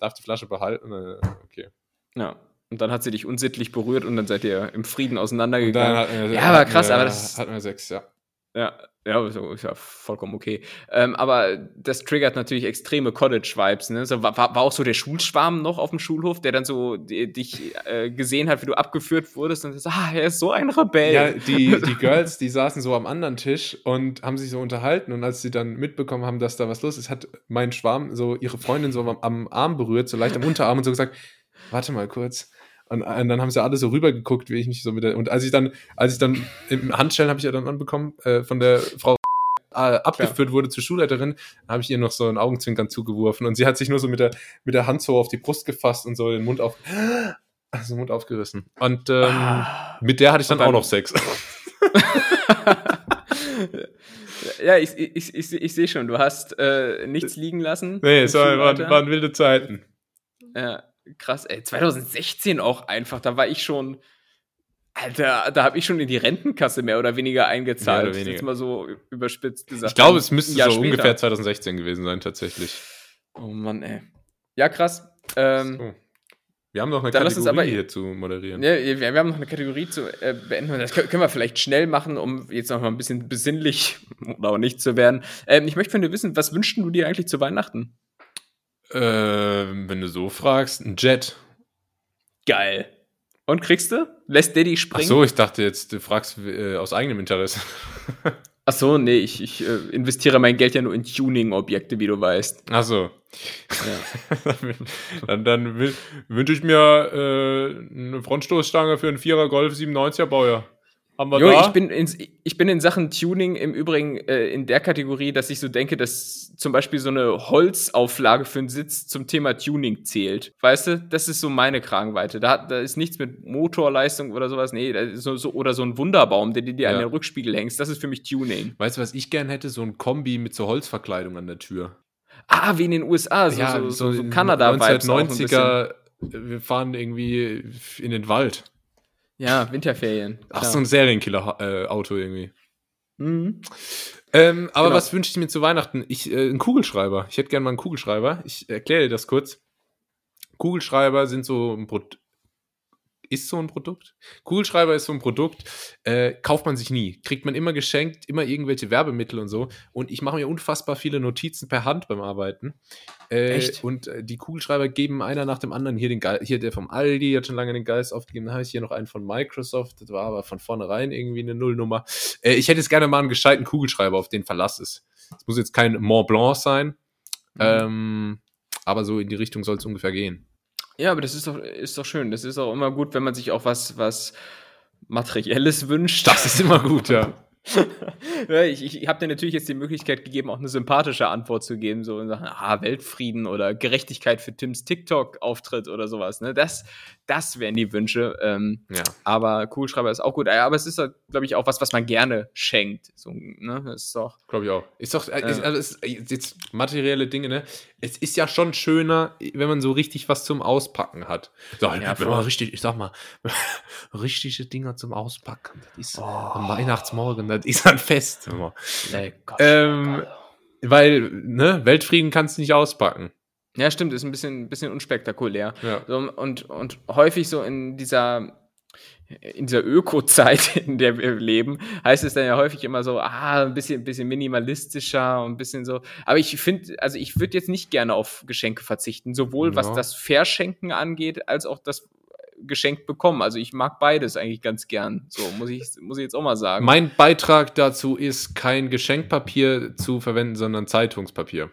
S1: darf die Flasche behalten. Äh, okay.
S2: Ja. Und dann hat sie dich unsittlich berührt und dann seid ihr im Frieden auseinandergegangen.
S1: dann wir,
S2: Ja, aber
S1: hatten
S2: krass,
S1: wir,
S2: aber das-
S1: hatten wir sechs, ja.
S2: Ja, ja, ist ja vollkommen okay. Ähm, aber das triggert natürlich extreme College-Vibes. Ne? So, war, war auch so der Schulschwarm noch auf dem Schulhof, der dann so die, dich äh, gesehen hat, wie du abgeführt wurdest und so, ah, er ist so ein Rebell.
S1: Ja, die, die Girls, die saßen so am anderen Tisch und haben sich so unterhalten und als sie dann mitbekommen haben, dass da was los ist, hat mein Schwarm so ihre Freundin so am, am Arm berührt, so leicht am Unterarm und so gesagt, warte mal kurz. Und, und dann haben sie alle so rübergeguckt, wie ich mich so mit der, und als ich dann, als ich dann im Handschellen habe ich ja dann anbekommen, äh, von der Frau äh, abgeführt wurde zur Schulleiterin, habe ich ihr noch so ein Augenzwinkern zugeworfen und sie hat sich nur so mit der, mit der Hand so auf die Brust gefasst und so den Mund auf, also den Mund aufgerissen. Und ähm,
S2: Ah.
S1: mit der hatte ich dann
S2: dann-
S1: auch noch Sex.
S2: ja, ich, ich, ich, ich sehe schon, du hast äh, nichts liegen lassen.
S1: Nee, es war, waren, waren wilde Zeiten.
S2: Ja, krass, ey. 2016 auch einfach, da war ich schon. Alter, da habe ich schon in die Rentenkasse mehr oder weniger eingezahlt.
S1: Mehr oder weniger.
S2: Jetzt mal so überspitzt gesagt.
S1: Ich glaube, es müsste so
S2: später.
S1: ungefähr 2016 gewesen sein, tatsächlich.
S2: Oh Mann, ey. Ja, krass. Ähm,
S1: So. Wir haben noch eine Kategorie
S2: aber-
S1: hier zu moderieren.
S2: ja, wir, wir haben noch eine Kategorie zu äh, beenden. Das können, können wir vielleicht schnell machen, um jetzt noch mal ein bisschen besinnlich oder auch nicht zu werden. Ähm, ich möchte von dir wissen, was wünschst du dir eigentlich zu Weihnachten?
S1: Ähm, wenn du so fragst, ein Jet.
S2: Geil. Und kriegst du? Lässt Daddy
S1: Ach
S2: springen?
S1: so, ich dachte jetzt, du fragst äh, aus eigenem Interesse.
S2: Ach so, nee, ich, ich äh, investiere mein Geld ja nur in Tuning-Objekte, wie du weißt.
S1: Ach so. dann dann wün- wünsche ich mir äh, eine Frontstoßstange für einen Vierer Golf 97er Baujahr. Haben wir
S2: Jo,
S1: da?
S2: ich bin, in, ich bin in Sachen Tuning im Übrigen äh, in der Kategorie, dass ich so denke, dass zum Beispiel so eine Holzauflage für einen Sitz zum Thema Tuning zählt. Weißt du, das ist so meine Kragenweite. Da, da ist nichts mit Motorleistung oder sowas. Nee, so, so, oder so ein Wunderbaum, den du dir an
S1: Ja.
S2: den Rückspiegel hängst. Das ist für mich Tuning.
S1: weißt du, was ich gern hätte? So ein Kombi mit so Holzverkleidung an der Tür.
S2: Ah, wie in den USA, so, so, so, so
S1: in
S2: Kanada-Vibes. auch ein bisschen.
S1: 1990er, wir fahren irgendwie in den Wald.
S2: Ja, Winterferien.
S1: Ach,
S2: klar.
S1: so ein Serienkiller-Auto irgendwie.
S2: Mhm.
S1: Ähm, aber
S2: Genau.
S1: was wünsche ich mir zu Weihnachten? Ich, äh, einen Kugelschreiber. Ich hätte gerne mal einen Kugelschreiber. Ich erkläre dir das kurz. Kugelschreiber sind so ein Produkt. Ist so ein Produkt? Kugelschreiber ist so ein Produkt, äh, kauft man sich nie. Kriegt man immer geschenkt, immer irgendwelche Werbemittel und so. Und ich mache mir unfassbar viele Notizen per Hand beim Arbeiten. Äh,
S2: Echt?
S1: Und äh, die Kugelschreiber geben einer nach dem anderen. Hier, den Ge hier der vom Aldi hat schon lange den Geist aufgegeben. Dann habe ich hier noch einen von Microsoft. Das war aber von vornherein irgendwie eine Nullnummer. Äh, ich hätte jetzt gerne mal einen gescheiten Kugelschreiber, auf den Verlass ist. Es muss jetzt kein Mont Blanc sein. Ähm, aber so in die Richtung soll es ungefähr gehen.
S2: Ja, aber das ist doch, ist doch schön. Das ist auch immer gut, wenn man sich auch was, was Materielles wünscht.
S1: Das ist immer gut, ja.
S2: ich ich habe dir natürlich jetzt die Möglichkeit gegeben, auch eine sympathische Antwort zu geben, so in Sachen, ah, Weltfrieden oder Gerechtigkeit für Tims TikTok-Auftritt oder sowas. Ne? Das, das wären die Wünsche. Ähm,
S1: ja.
S2: aber Kugelschreiber ist auch gut. Aber es ist, glaube ich, auch was, was man gerne schenkt. So, ne? Das ist doch.
S1: Glaube ich auch. Ist doch, äh, ist, also ist, äh, jetzt materielle Dinge, ne? Es ist ja schon schöner, wenn man so richtig was zum Auspacken hat. So,
S2: Ja,
S1: wenn man richtig, ich sag mal, richtige Dinger zum Auspacken. Das ist
S2: Oh.
S1: am Weihnachtsmorgen, das ist ein Fest.
S2: Lecker.
S1: Ähm, weil, ne, Weltfrieden kannst du nicht auspacken.
S2: Ja, stimmt, ist ein bisschen, bisschen unspektakulär.
S1: Ja.
S2: So, und, und häufig so in dieser, in dieser Öko-Zeit, in der wir leben, heißt es dann ja häufig immer so, ah, ein bisschen, bisschen minimalistischer und ein bisschen so. Aber ich finde, also ich würde jetzt nicht gerne auf Geschenke verzichten, sowohl was
S1: Ja.
S2: das Verschenken angeht, als auch das Geschenk bekommen. Also ich mag beides eigentlich ganz gern. So, muss ich, muss ich jetzt auch mal sagen.
S1: Mein Beitrag dazu ist, kein Geschenkpapier zu verwenden, sondern Zeitungspapier.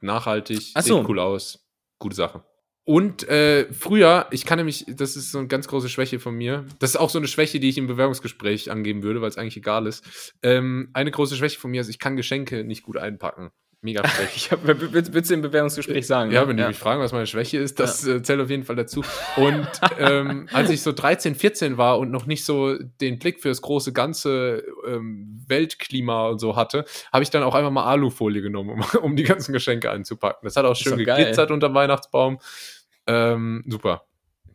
S1: Nachhaltig,
S2: Ach so.
S1: sieht cool aus. Gute Sache. Und äh, früher, ich kann nämlich, das ist so eine ganz große Schwäche von mir. Das ist auch so eine Schwäche, die ich im Bewerbungsgespräch angeben würde, weil es eigentlich egal ist. Ähm, eine große Schwäche von mir ist, ich kann Geschenke nicht gut einpacken. Mega schlecht.
S2: ich hab, willst, du im Bewerbungsgespräch sagen?
S1: Ja,
S2: ne?
S1: wenn die mich fragen, was meine Schwäche ist, das äh, zählt auf jeden Fall dazu. Und ähm, als ich so 13, 14 war und noch nicht so den Blick für das große ganze ähm, Weltklima und so hatte, habe ich dann auch einfach mal Alufolie genommen, um, um die ganzen Geschenke einzupacken. Das hat auch schön
S2: geil.
S1: geglitzert unter dem Weihnachtsbaum. Ähm, super.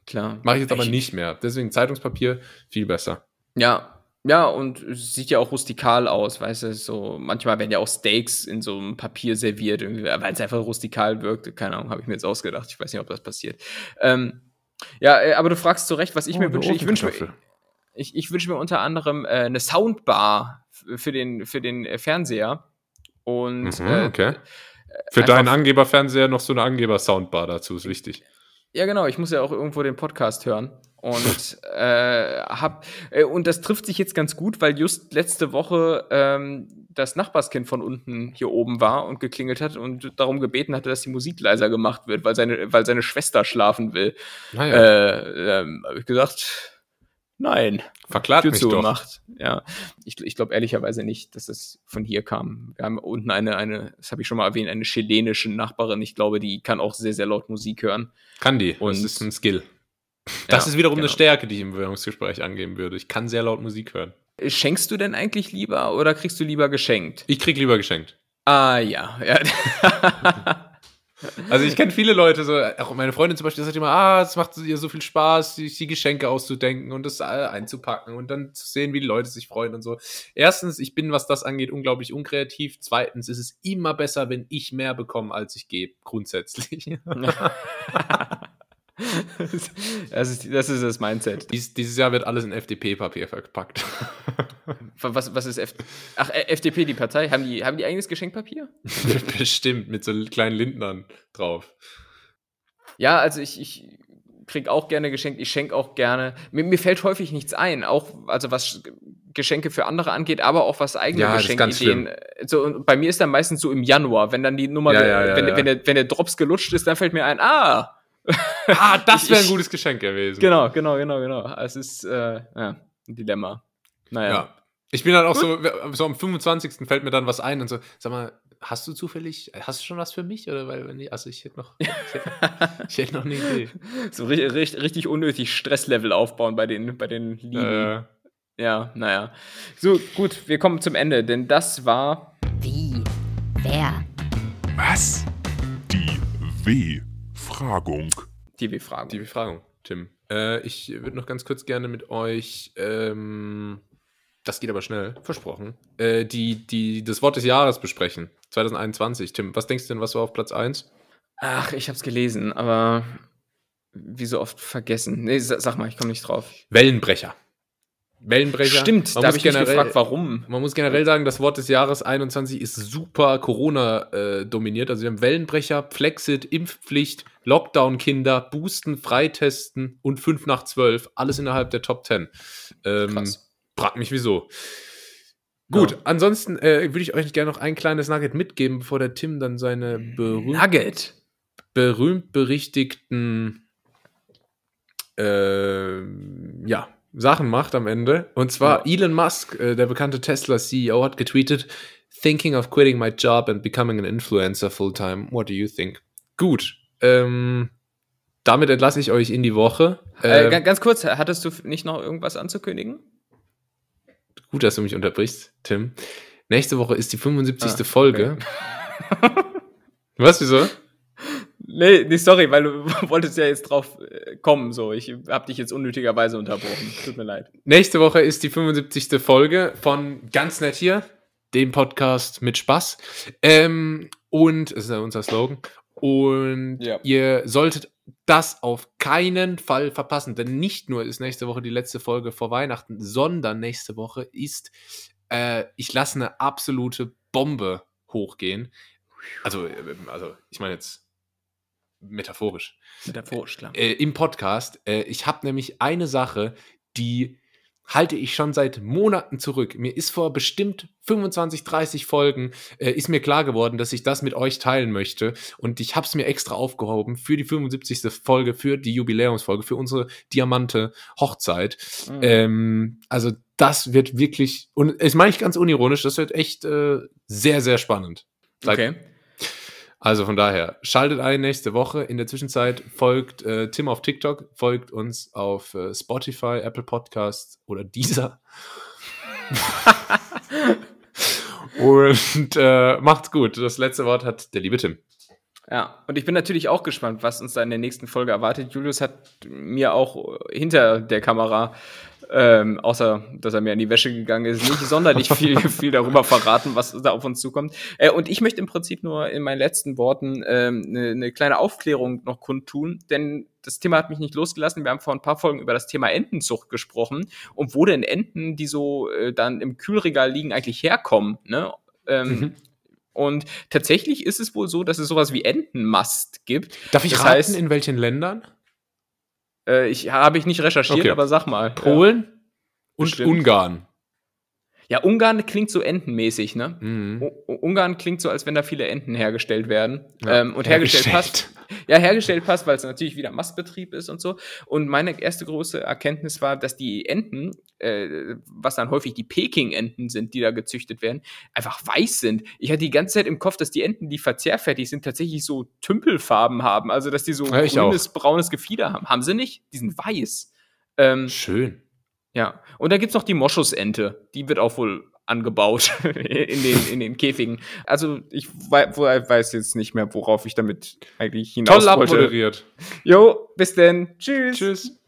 S2: Klar.
S1: Mache ich jetzt aber
S2: Ich-
S1: nicht mehr. Deswegen Zeitungspapier viel besser.
S2: Ja, ja, und es sieht ja auch rustikal aus, weißt du, so, manchmal werden ja auch Steaks in so einem Papier serviert, weil es einfach rustikal wirkt. Keine Ahnung, habe ich mir jetzt ausgedacht. Ich weiß nicht, ob das passiert. Ähm, ja, äh, aber du fragst zu Recht, was ich
S1: Oh,
S2: mir wünsche. Ich wünsche mir, ich, ich wünsche mir unter anderem äh, eine Soundbar für den, für den äh, Fernseher. Und
S1: Mhm,
S2: äh,
S1: okay. Für
S2: einfach-
S1: deinen Angeberfernseher noch so eine Angeber-Soundbar dazu, ist wichtig.
S2: Ja, genau. Ich muss ja auch irgendwo den Podcast hören. Und, äh, hab, äh, und das trifft sich jetzt ganz gut, weil just letzte Woche ähm, das Nachbarskind von unten hier oben war und geklingelt hat und darum gebeten hatte, dass die Musik leiser gemacht wird, weil seine, weil seine Schwester schlafen will.
S1: Naja,
S2: Äh, ähm, habe ich gesagt, nein.
S1: verklagt
S2: Tür
S1: mich doch.
S2: zugemacht. Ja, ich, ich glaube ehrlicherweise nicht, dass es von hier kam. Wir haben unten eine, eine, das habe ich schon mal erwähnt, eine chilenische Nachbarin. Ich glaube, die kann auch sehr, sehr laut Musik hören.
S1: Kann die.
S2: Und-
S1: das ist ein Skill. Das
S2: Ja,
S1: ist wiederum eine
S2: genau.
S1: Stärke, die ich im Bewerbungsgespräch angeben würde. Ich kann sehr laut Musik hören.
S2: Schenkst du denn eigentlich lieber oder kriegst du lieber geschenkt?
S1: Ich krieg lieber geschenkt.
S2: Ah, ja. ja.
S1: Also ich kenne viele Leute, so, auch meine Freundin zum Beispiel, die sagt immer, ah, es macht ihr so viel Spaß, die, die Geschenke auszudenken und das äh, einzupacken und dann zu sehen, wie die Leute sich freuen und so. Erstens, ich bin, was das angeht, unglaublich unkreativ. Zweitens ist es immer besser, wenn ich mehr bekomme, als ich gebe, grundsätzlich.
S2: das, ist, das ist das Mindset.
S1: Dies, dieses Jahr wird alles in FDP-Papier verpackt.
S2: Was, was ist F Ach, äh, FDP, die Partei? Haben die, haben die eigenes Geschenkpapier?
S1: Bestimmt, mit so kleinen Lindnern drauf.
S2: Ja, also ich, ich krieg auch gerne geschenkt, ich schenke auch gerne. Mir, mir fällt häufig nichts ein, auch also was Geschenke für andere angeht, aber auch was eigene
S1: Ja,
S2: Geschenkideen. So, und bei mir ist dann meistens so im Januar, wenn dann die Nummer,
S1: Ja, ja,
S2: wenn, wenn, der, wenn der Drops gelutscht ist, dann fällt mir ein, ah,
S1: Ah, das wäre ein
S2: Ich-
S1: gutes Geschenk gewesen.
S2: genau, genau, genau, genau. Es ist äh, ja, ein Dilemma. Naja.
S1: Ja. Ich bin dann auch so, so am 25. fällt mir dann was ein und so, sag mal, hast du zufällig, hast du schon was für mich? Oder weil, wenn nicht, also ich hätte noch, ich hätte, ich hätte noch eine Idee.
S2: So richtig, richtig, richtig unnötig Stresslevel aufbauen bei den, bei den Lieben.
S1: Äh,
S2: Ja, naja. So, gut, wir kommen zum Ende, denn das war.
S3: Wie? Wer?
S4: Was? Die W-Fragung.
S2: Die W-Fragen.
S1: die Befragung, Tim. Äh, ich würde noch ganz kurz gerne mit euch, ähm, das geht aber schnell, versprochen, äh, die, die, das Wort des Jahres besprechen. 2021. Tim, was denkst du denn, was war auf Platz 1?
S2: Ach, ich hab's gelesen, aber wie so oft vergessen. Nee, sa- sag mal, ich komme nicht drauf.
S1: Wellenbrecher. Wellenbrecher.
S2: Stimmt,
S1: Man
S2: da habe ich
S1: generell-
S2: gefragt, warum.
S1: Man muss generell sagen, das Wort des Jahres 21 ist super Corona äh, dominiert. Also wir haben Wellenbrecher, Flexit, Impfpflicht, Lockdown-Kinder, Boosten, Freitesten und 5 nach 12. Alles innerhalb der Top 10. Ähm,
S2: Krass.
S1: frag mich wieso. Gut,
S2: Ja.
S1: ansonsten äh, würde ich euch gerne noch ein kleines Nugget mitgeben, bevor der Tim dann seine berühmt,
S2: Nugget.
S1: berühmt berichtigten äh, ja, Sachen macht am Ende. Und zwar Elon Musk, äh, der bekannte Tesla-CEO, hat getweetet, Thinking of quitting my job and becoming an influencer full-time. What do you think? Gut. Ähm, damit entlasse ich euch in die Woche.
S2: Äh,
S1: Ähm,
S2: ga- ganz kurz, hattest du nicht noch irgendwas anzukündigen?
S1: gut, dass du mich unterbrichst, Tim. Nächste Woche ist die 75.
S2: Ah,
S1: Folge. Was, wieso?
S2: Nee, nee, sorry, weil du wolltest ja jetzt drauf äh, kommen, so. Ich hab dich jetzt unnötigerweise unterbrochen. Tut mir leid.
S1: Nächste Woche ist die 75. Folge von Ganz Nett hier, dem Podcast mit Spaß. Ähm, und, das ist ja unser Slogan. Und
S2: Ja.
S1: ihr solltet das auf keinen Fall verpassen, denn nicht nur ist nächste Woche die letzte Folge vor Weihnachten, sondern nächste Woche ist, äh, ich lasse eine absolute Bombe hochgehen. Also, äh, also ich meine jetzt metaphorisch
S2: Metaphorisch, klar.
S1: äh, im Podcast. Äh, ich habe nämlich eine Sache, die halte ich schon seit Monaten zurück. Mir ist vor bestimmt 25, 30 Folgen äh, ist mir klar geworden, dass ich das mit euch teilen möchte und ich habe es mir extra aufgehoben für die 75. Folge, für die Jubiläumsfolge, für unsere Diamante Hochzeit.
S2: Mhm.
S1: Ähm, also das wird wirklich und das meine ich ganz unironisch, das wird echt äh, sehr sehr spannend. Seid-
S2: okay.
S1: Also von daher, schaltet ein nächste Woche. In der Zwischenzeit folgt äh, Tim auf TikTok, folgt uns auf äh, Spotify, Apple Podcasts oder dieser. Und äh, macht's gut. Das letzte Wort hat der liebe Tim.
S2: Ja, und ich bin natürlich auch gespannt, was uns da in der nächsten Folge erwartet. Julius hat mir auch hinter der Kamera, ähm, außer dass er mir in die Wäsche gegangen ist, nicht sonderlich viel, viel darüber verraten, was da auf uns zukommt. Äh, und ich möchte im Prinzip nur in meinen letzten Worten ähm, eine, eine kleine Aufklärung noch kundtun, denn das Thema hat mich nicht losgelassen. Wir haben vor ein paar Folgen über das Thema Entenzucht gesprochen und wo denn Enten, die so äh, dann im Kühlregal liegen, eigentlich herkommen. Ne? Ähm,
S1: Mhm.
S2: Und tatsächlich ist es wohl so, dass es sowas wie Entenmast gibt.
S1: Darf ich
S2: Das
S1: raten,
S2: heißt-
S1: in welchen Ländern?
S2: Äh, ich habe ich nicht recherchiert,
S1: Okay.
S2: aber sag mal.
S1: Polen und
S2: Bestimmt.
S1: Ungarn.
S2: Ja, Ungarn klingt so entenmäßig, ne?
S1: Mhm.
S2: Ungarn klingt so, als wenn da viele Enten hergestellt werden.
S1: Ja,
S2: ähm, und hergestellt,
S1: hergestellt.
S2: passt. Ja, hergestellt passt, weil es natürlich wieder Mastbetrieb ist und so. Und meine erste große Erkenntnis war, dass die Enten, äh, was dann häufig die Peking-Enten sind, die da gezüchtet werden, einfach weiß sind. Ich hatte die ganze Zeit im Kopf, dass die Enten, die verzehrfertig sind, tatsächlich so Tümpelfarben haben. Also, dass die so
S1: Ja,
S2: grünes, braunes Gefieder haben. Haben sie nicht? Die sind weiß. Ähm,
S1: Schön.
S2: ja, und da gibt's noch die Moschusente. Die wird auch wohl angebaut in den, in den Käfigen. Also ich wei weiß jetzt nicht mehr, worauf ich damit eigentlich hinaus
S1: Toll
S2: wollte.
S1: abmoderiert.
S2: Jo, bis denn. Tschüss.
S1: Tschüss.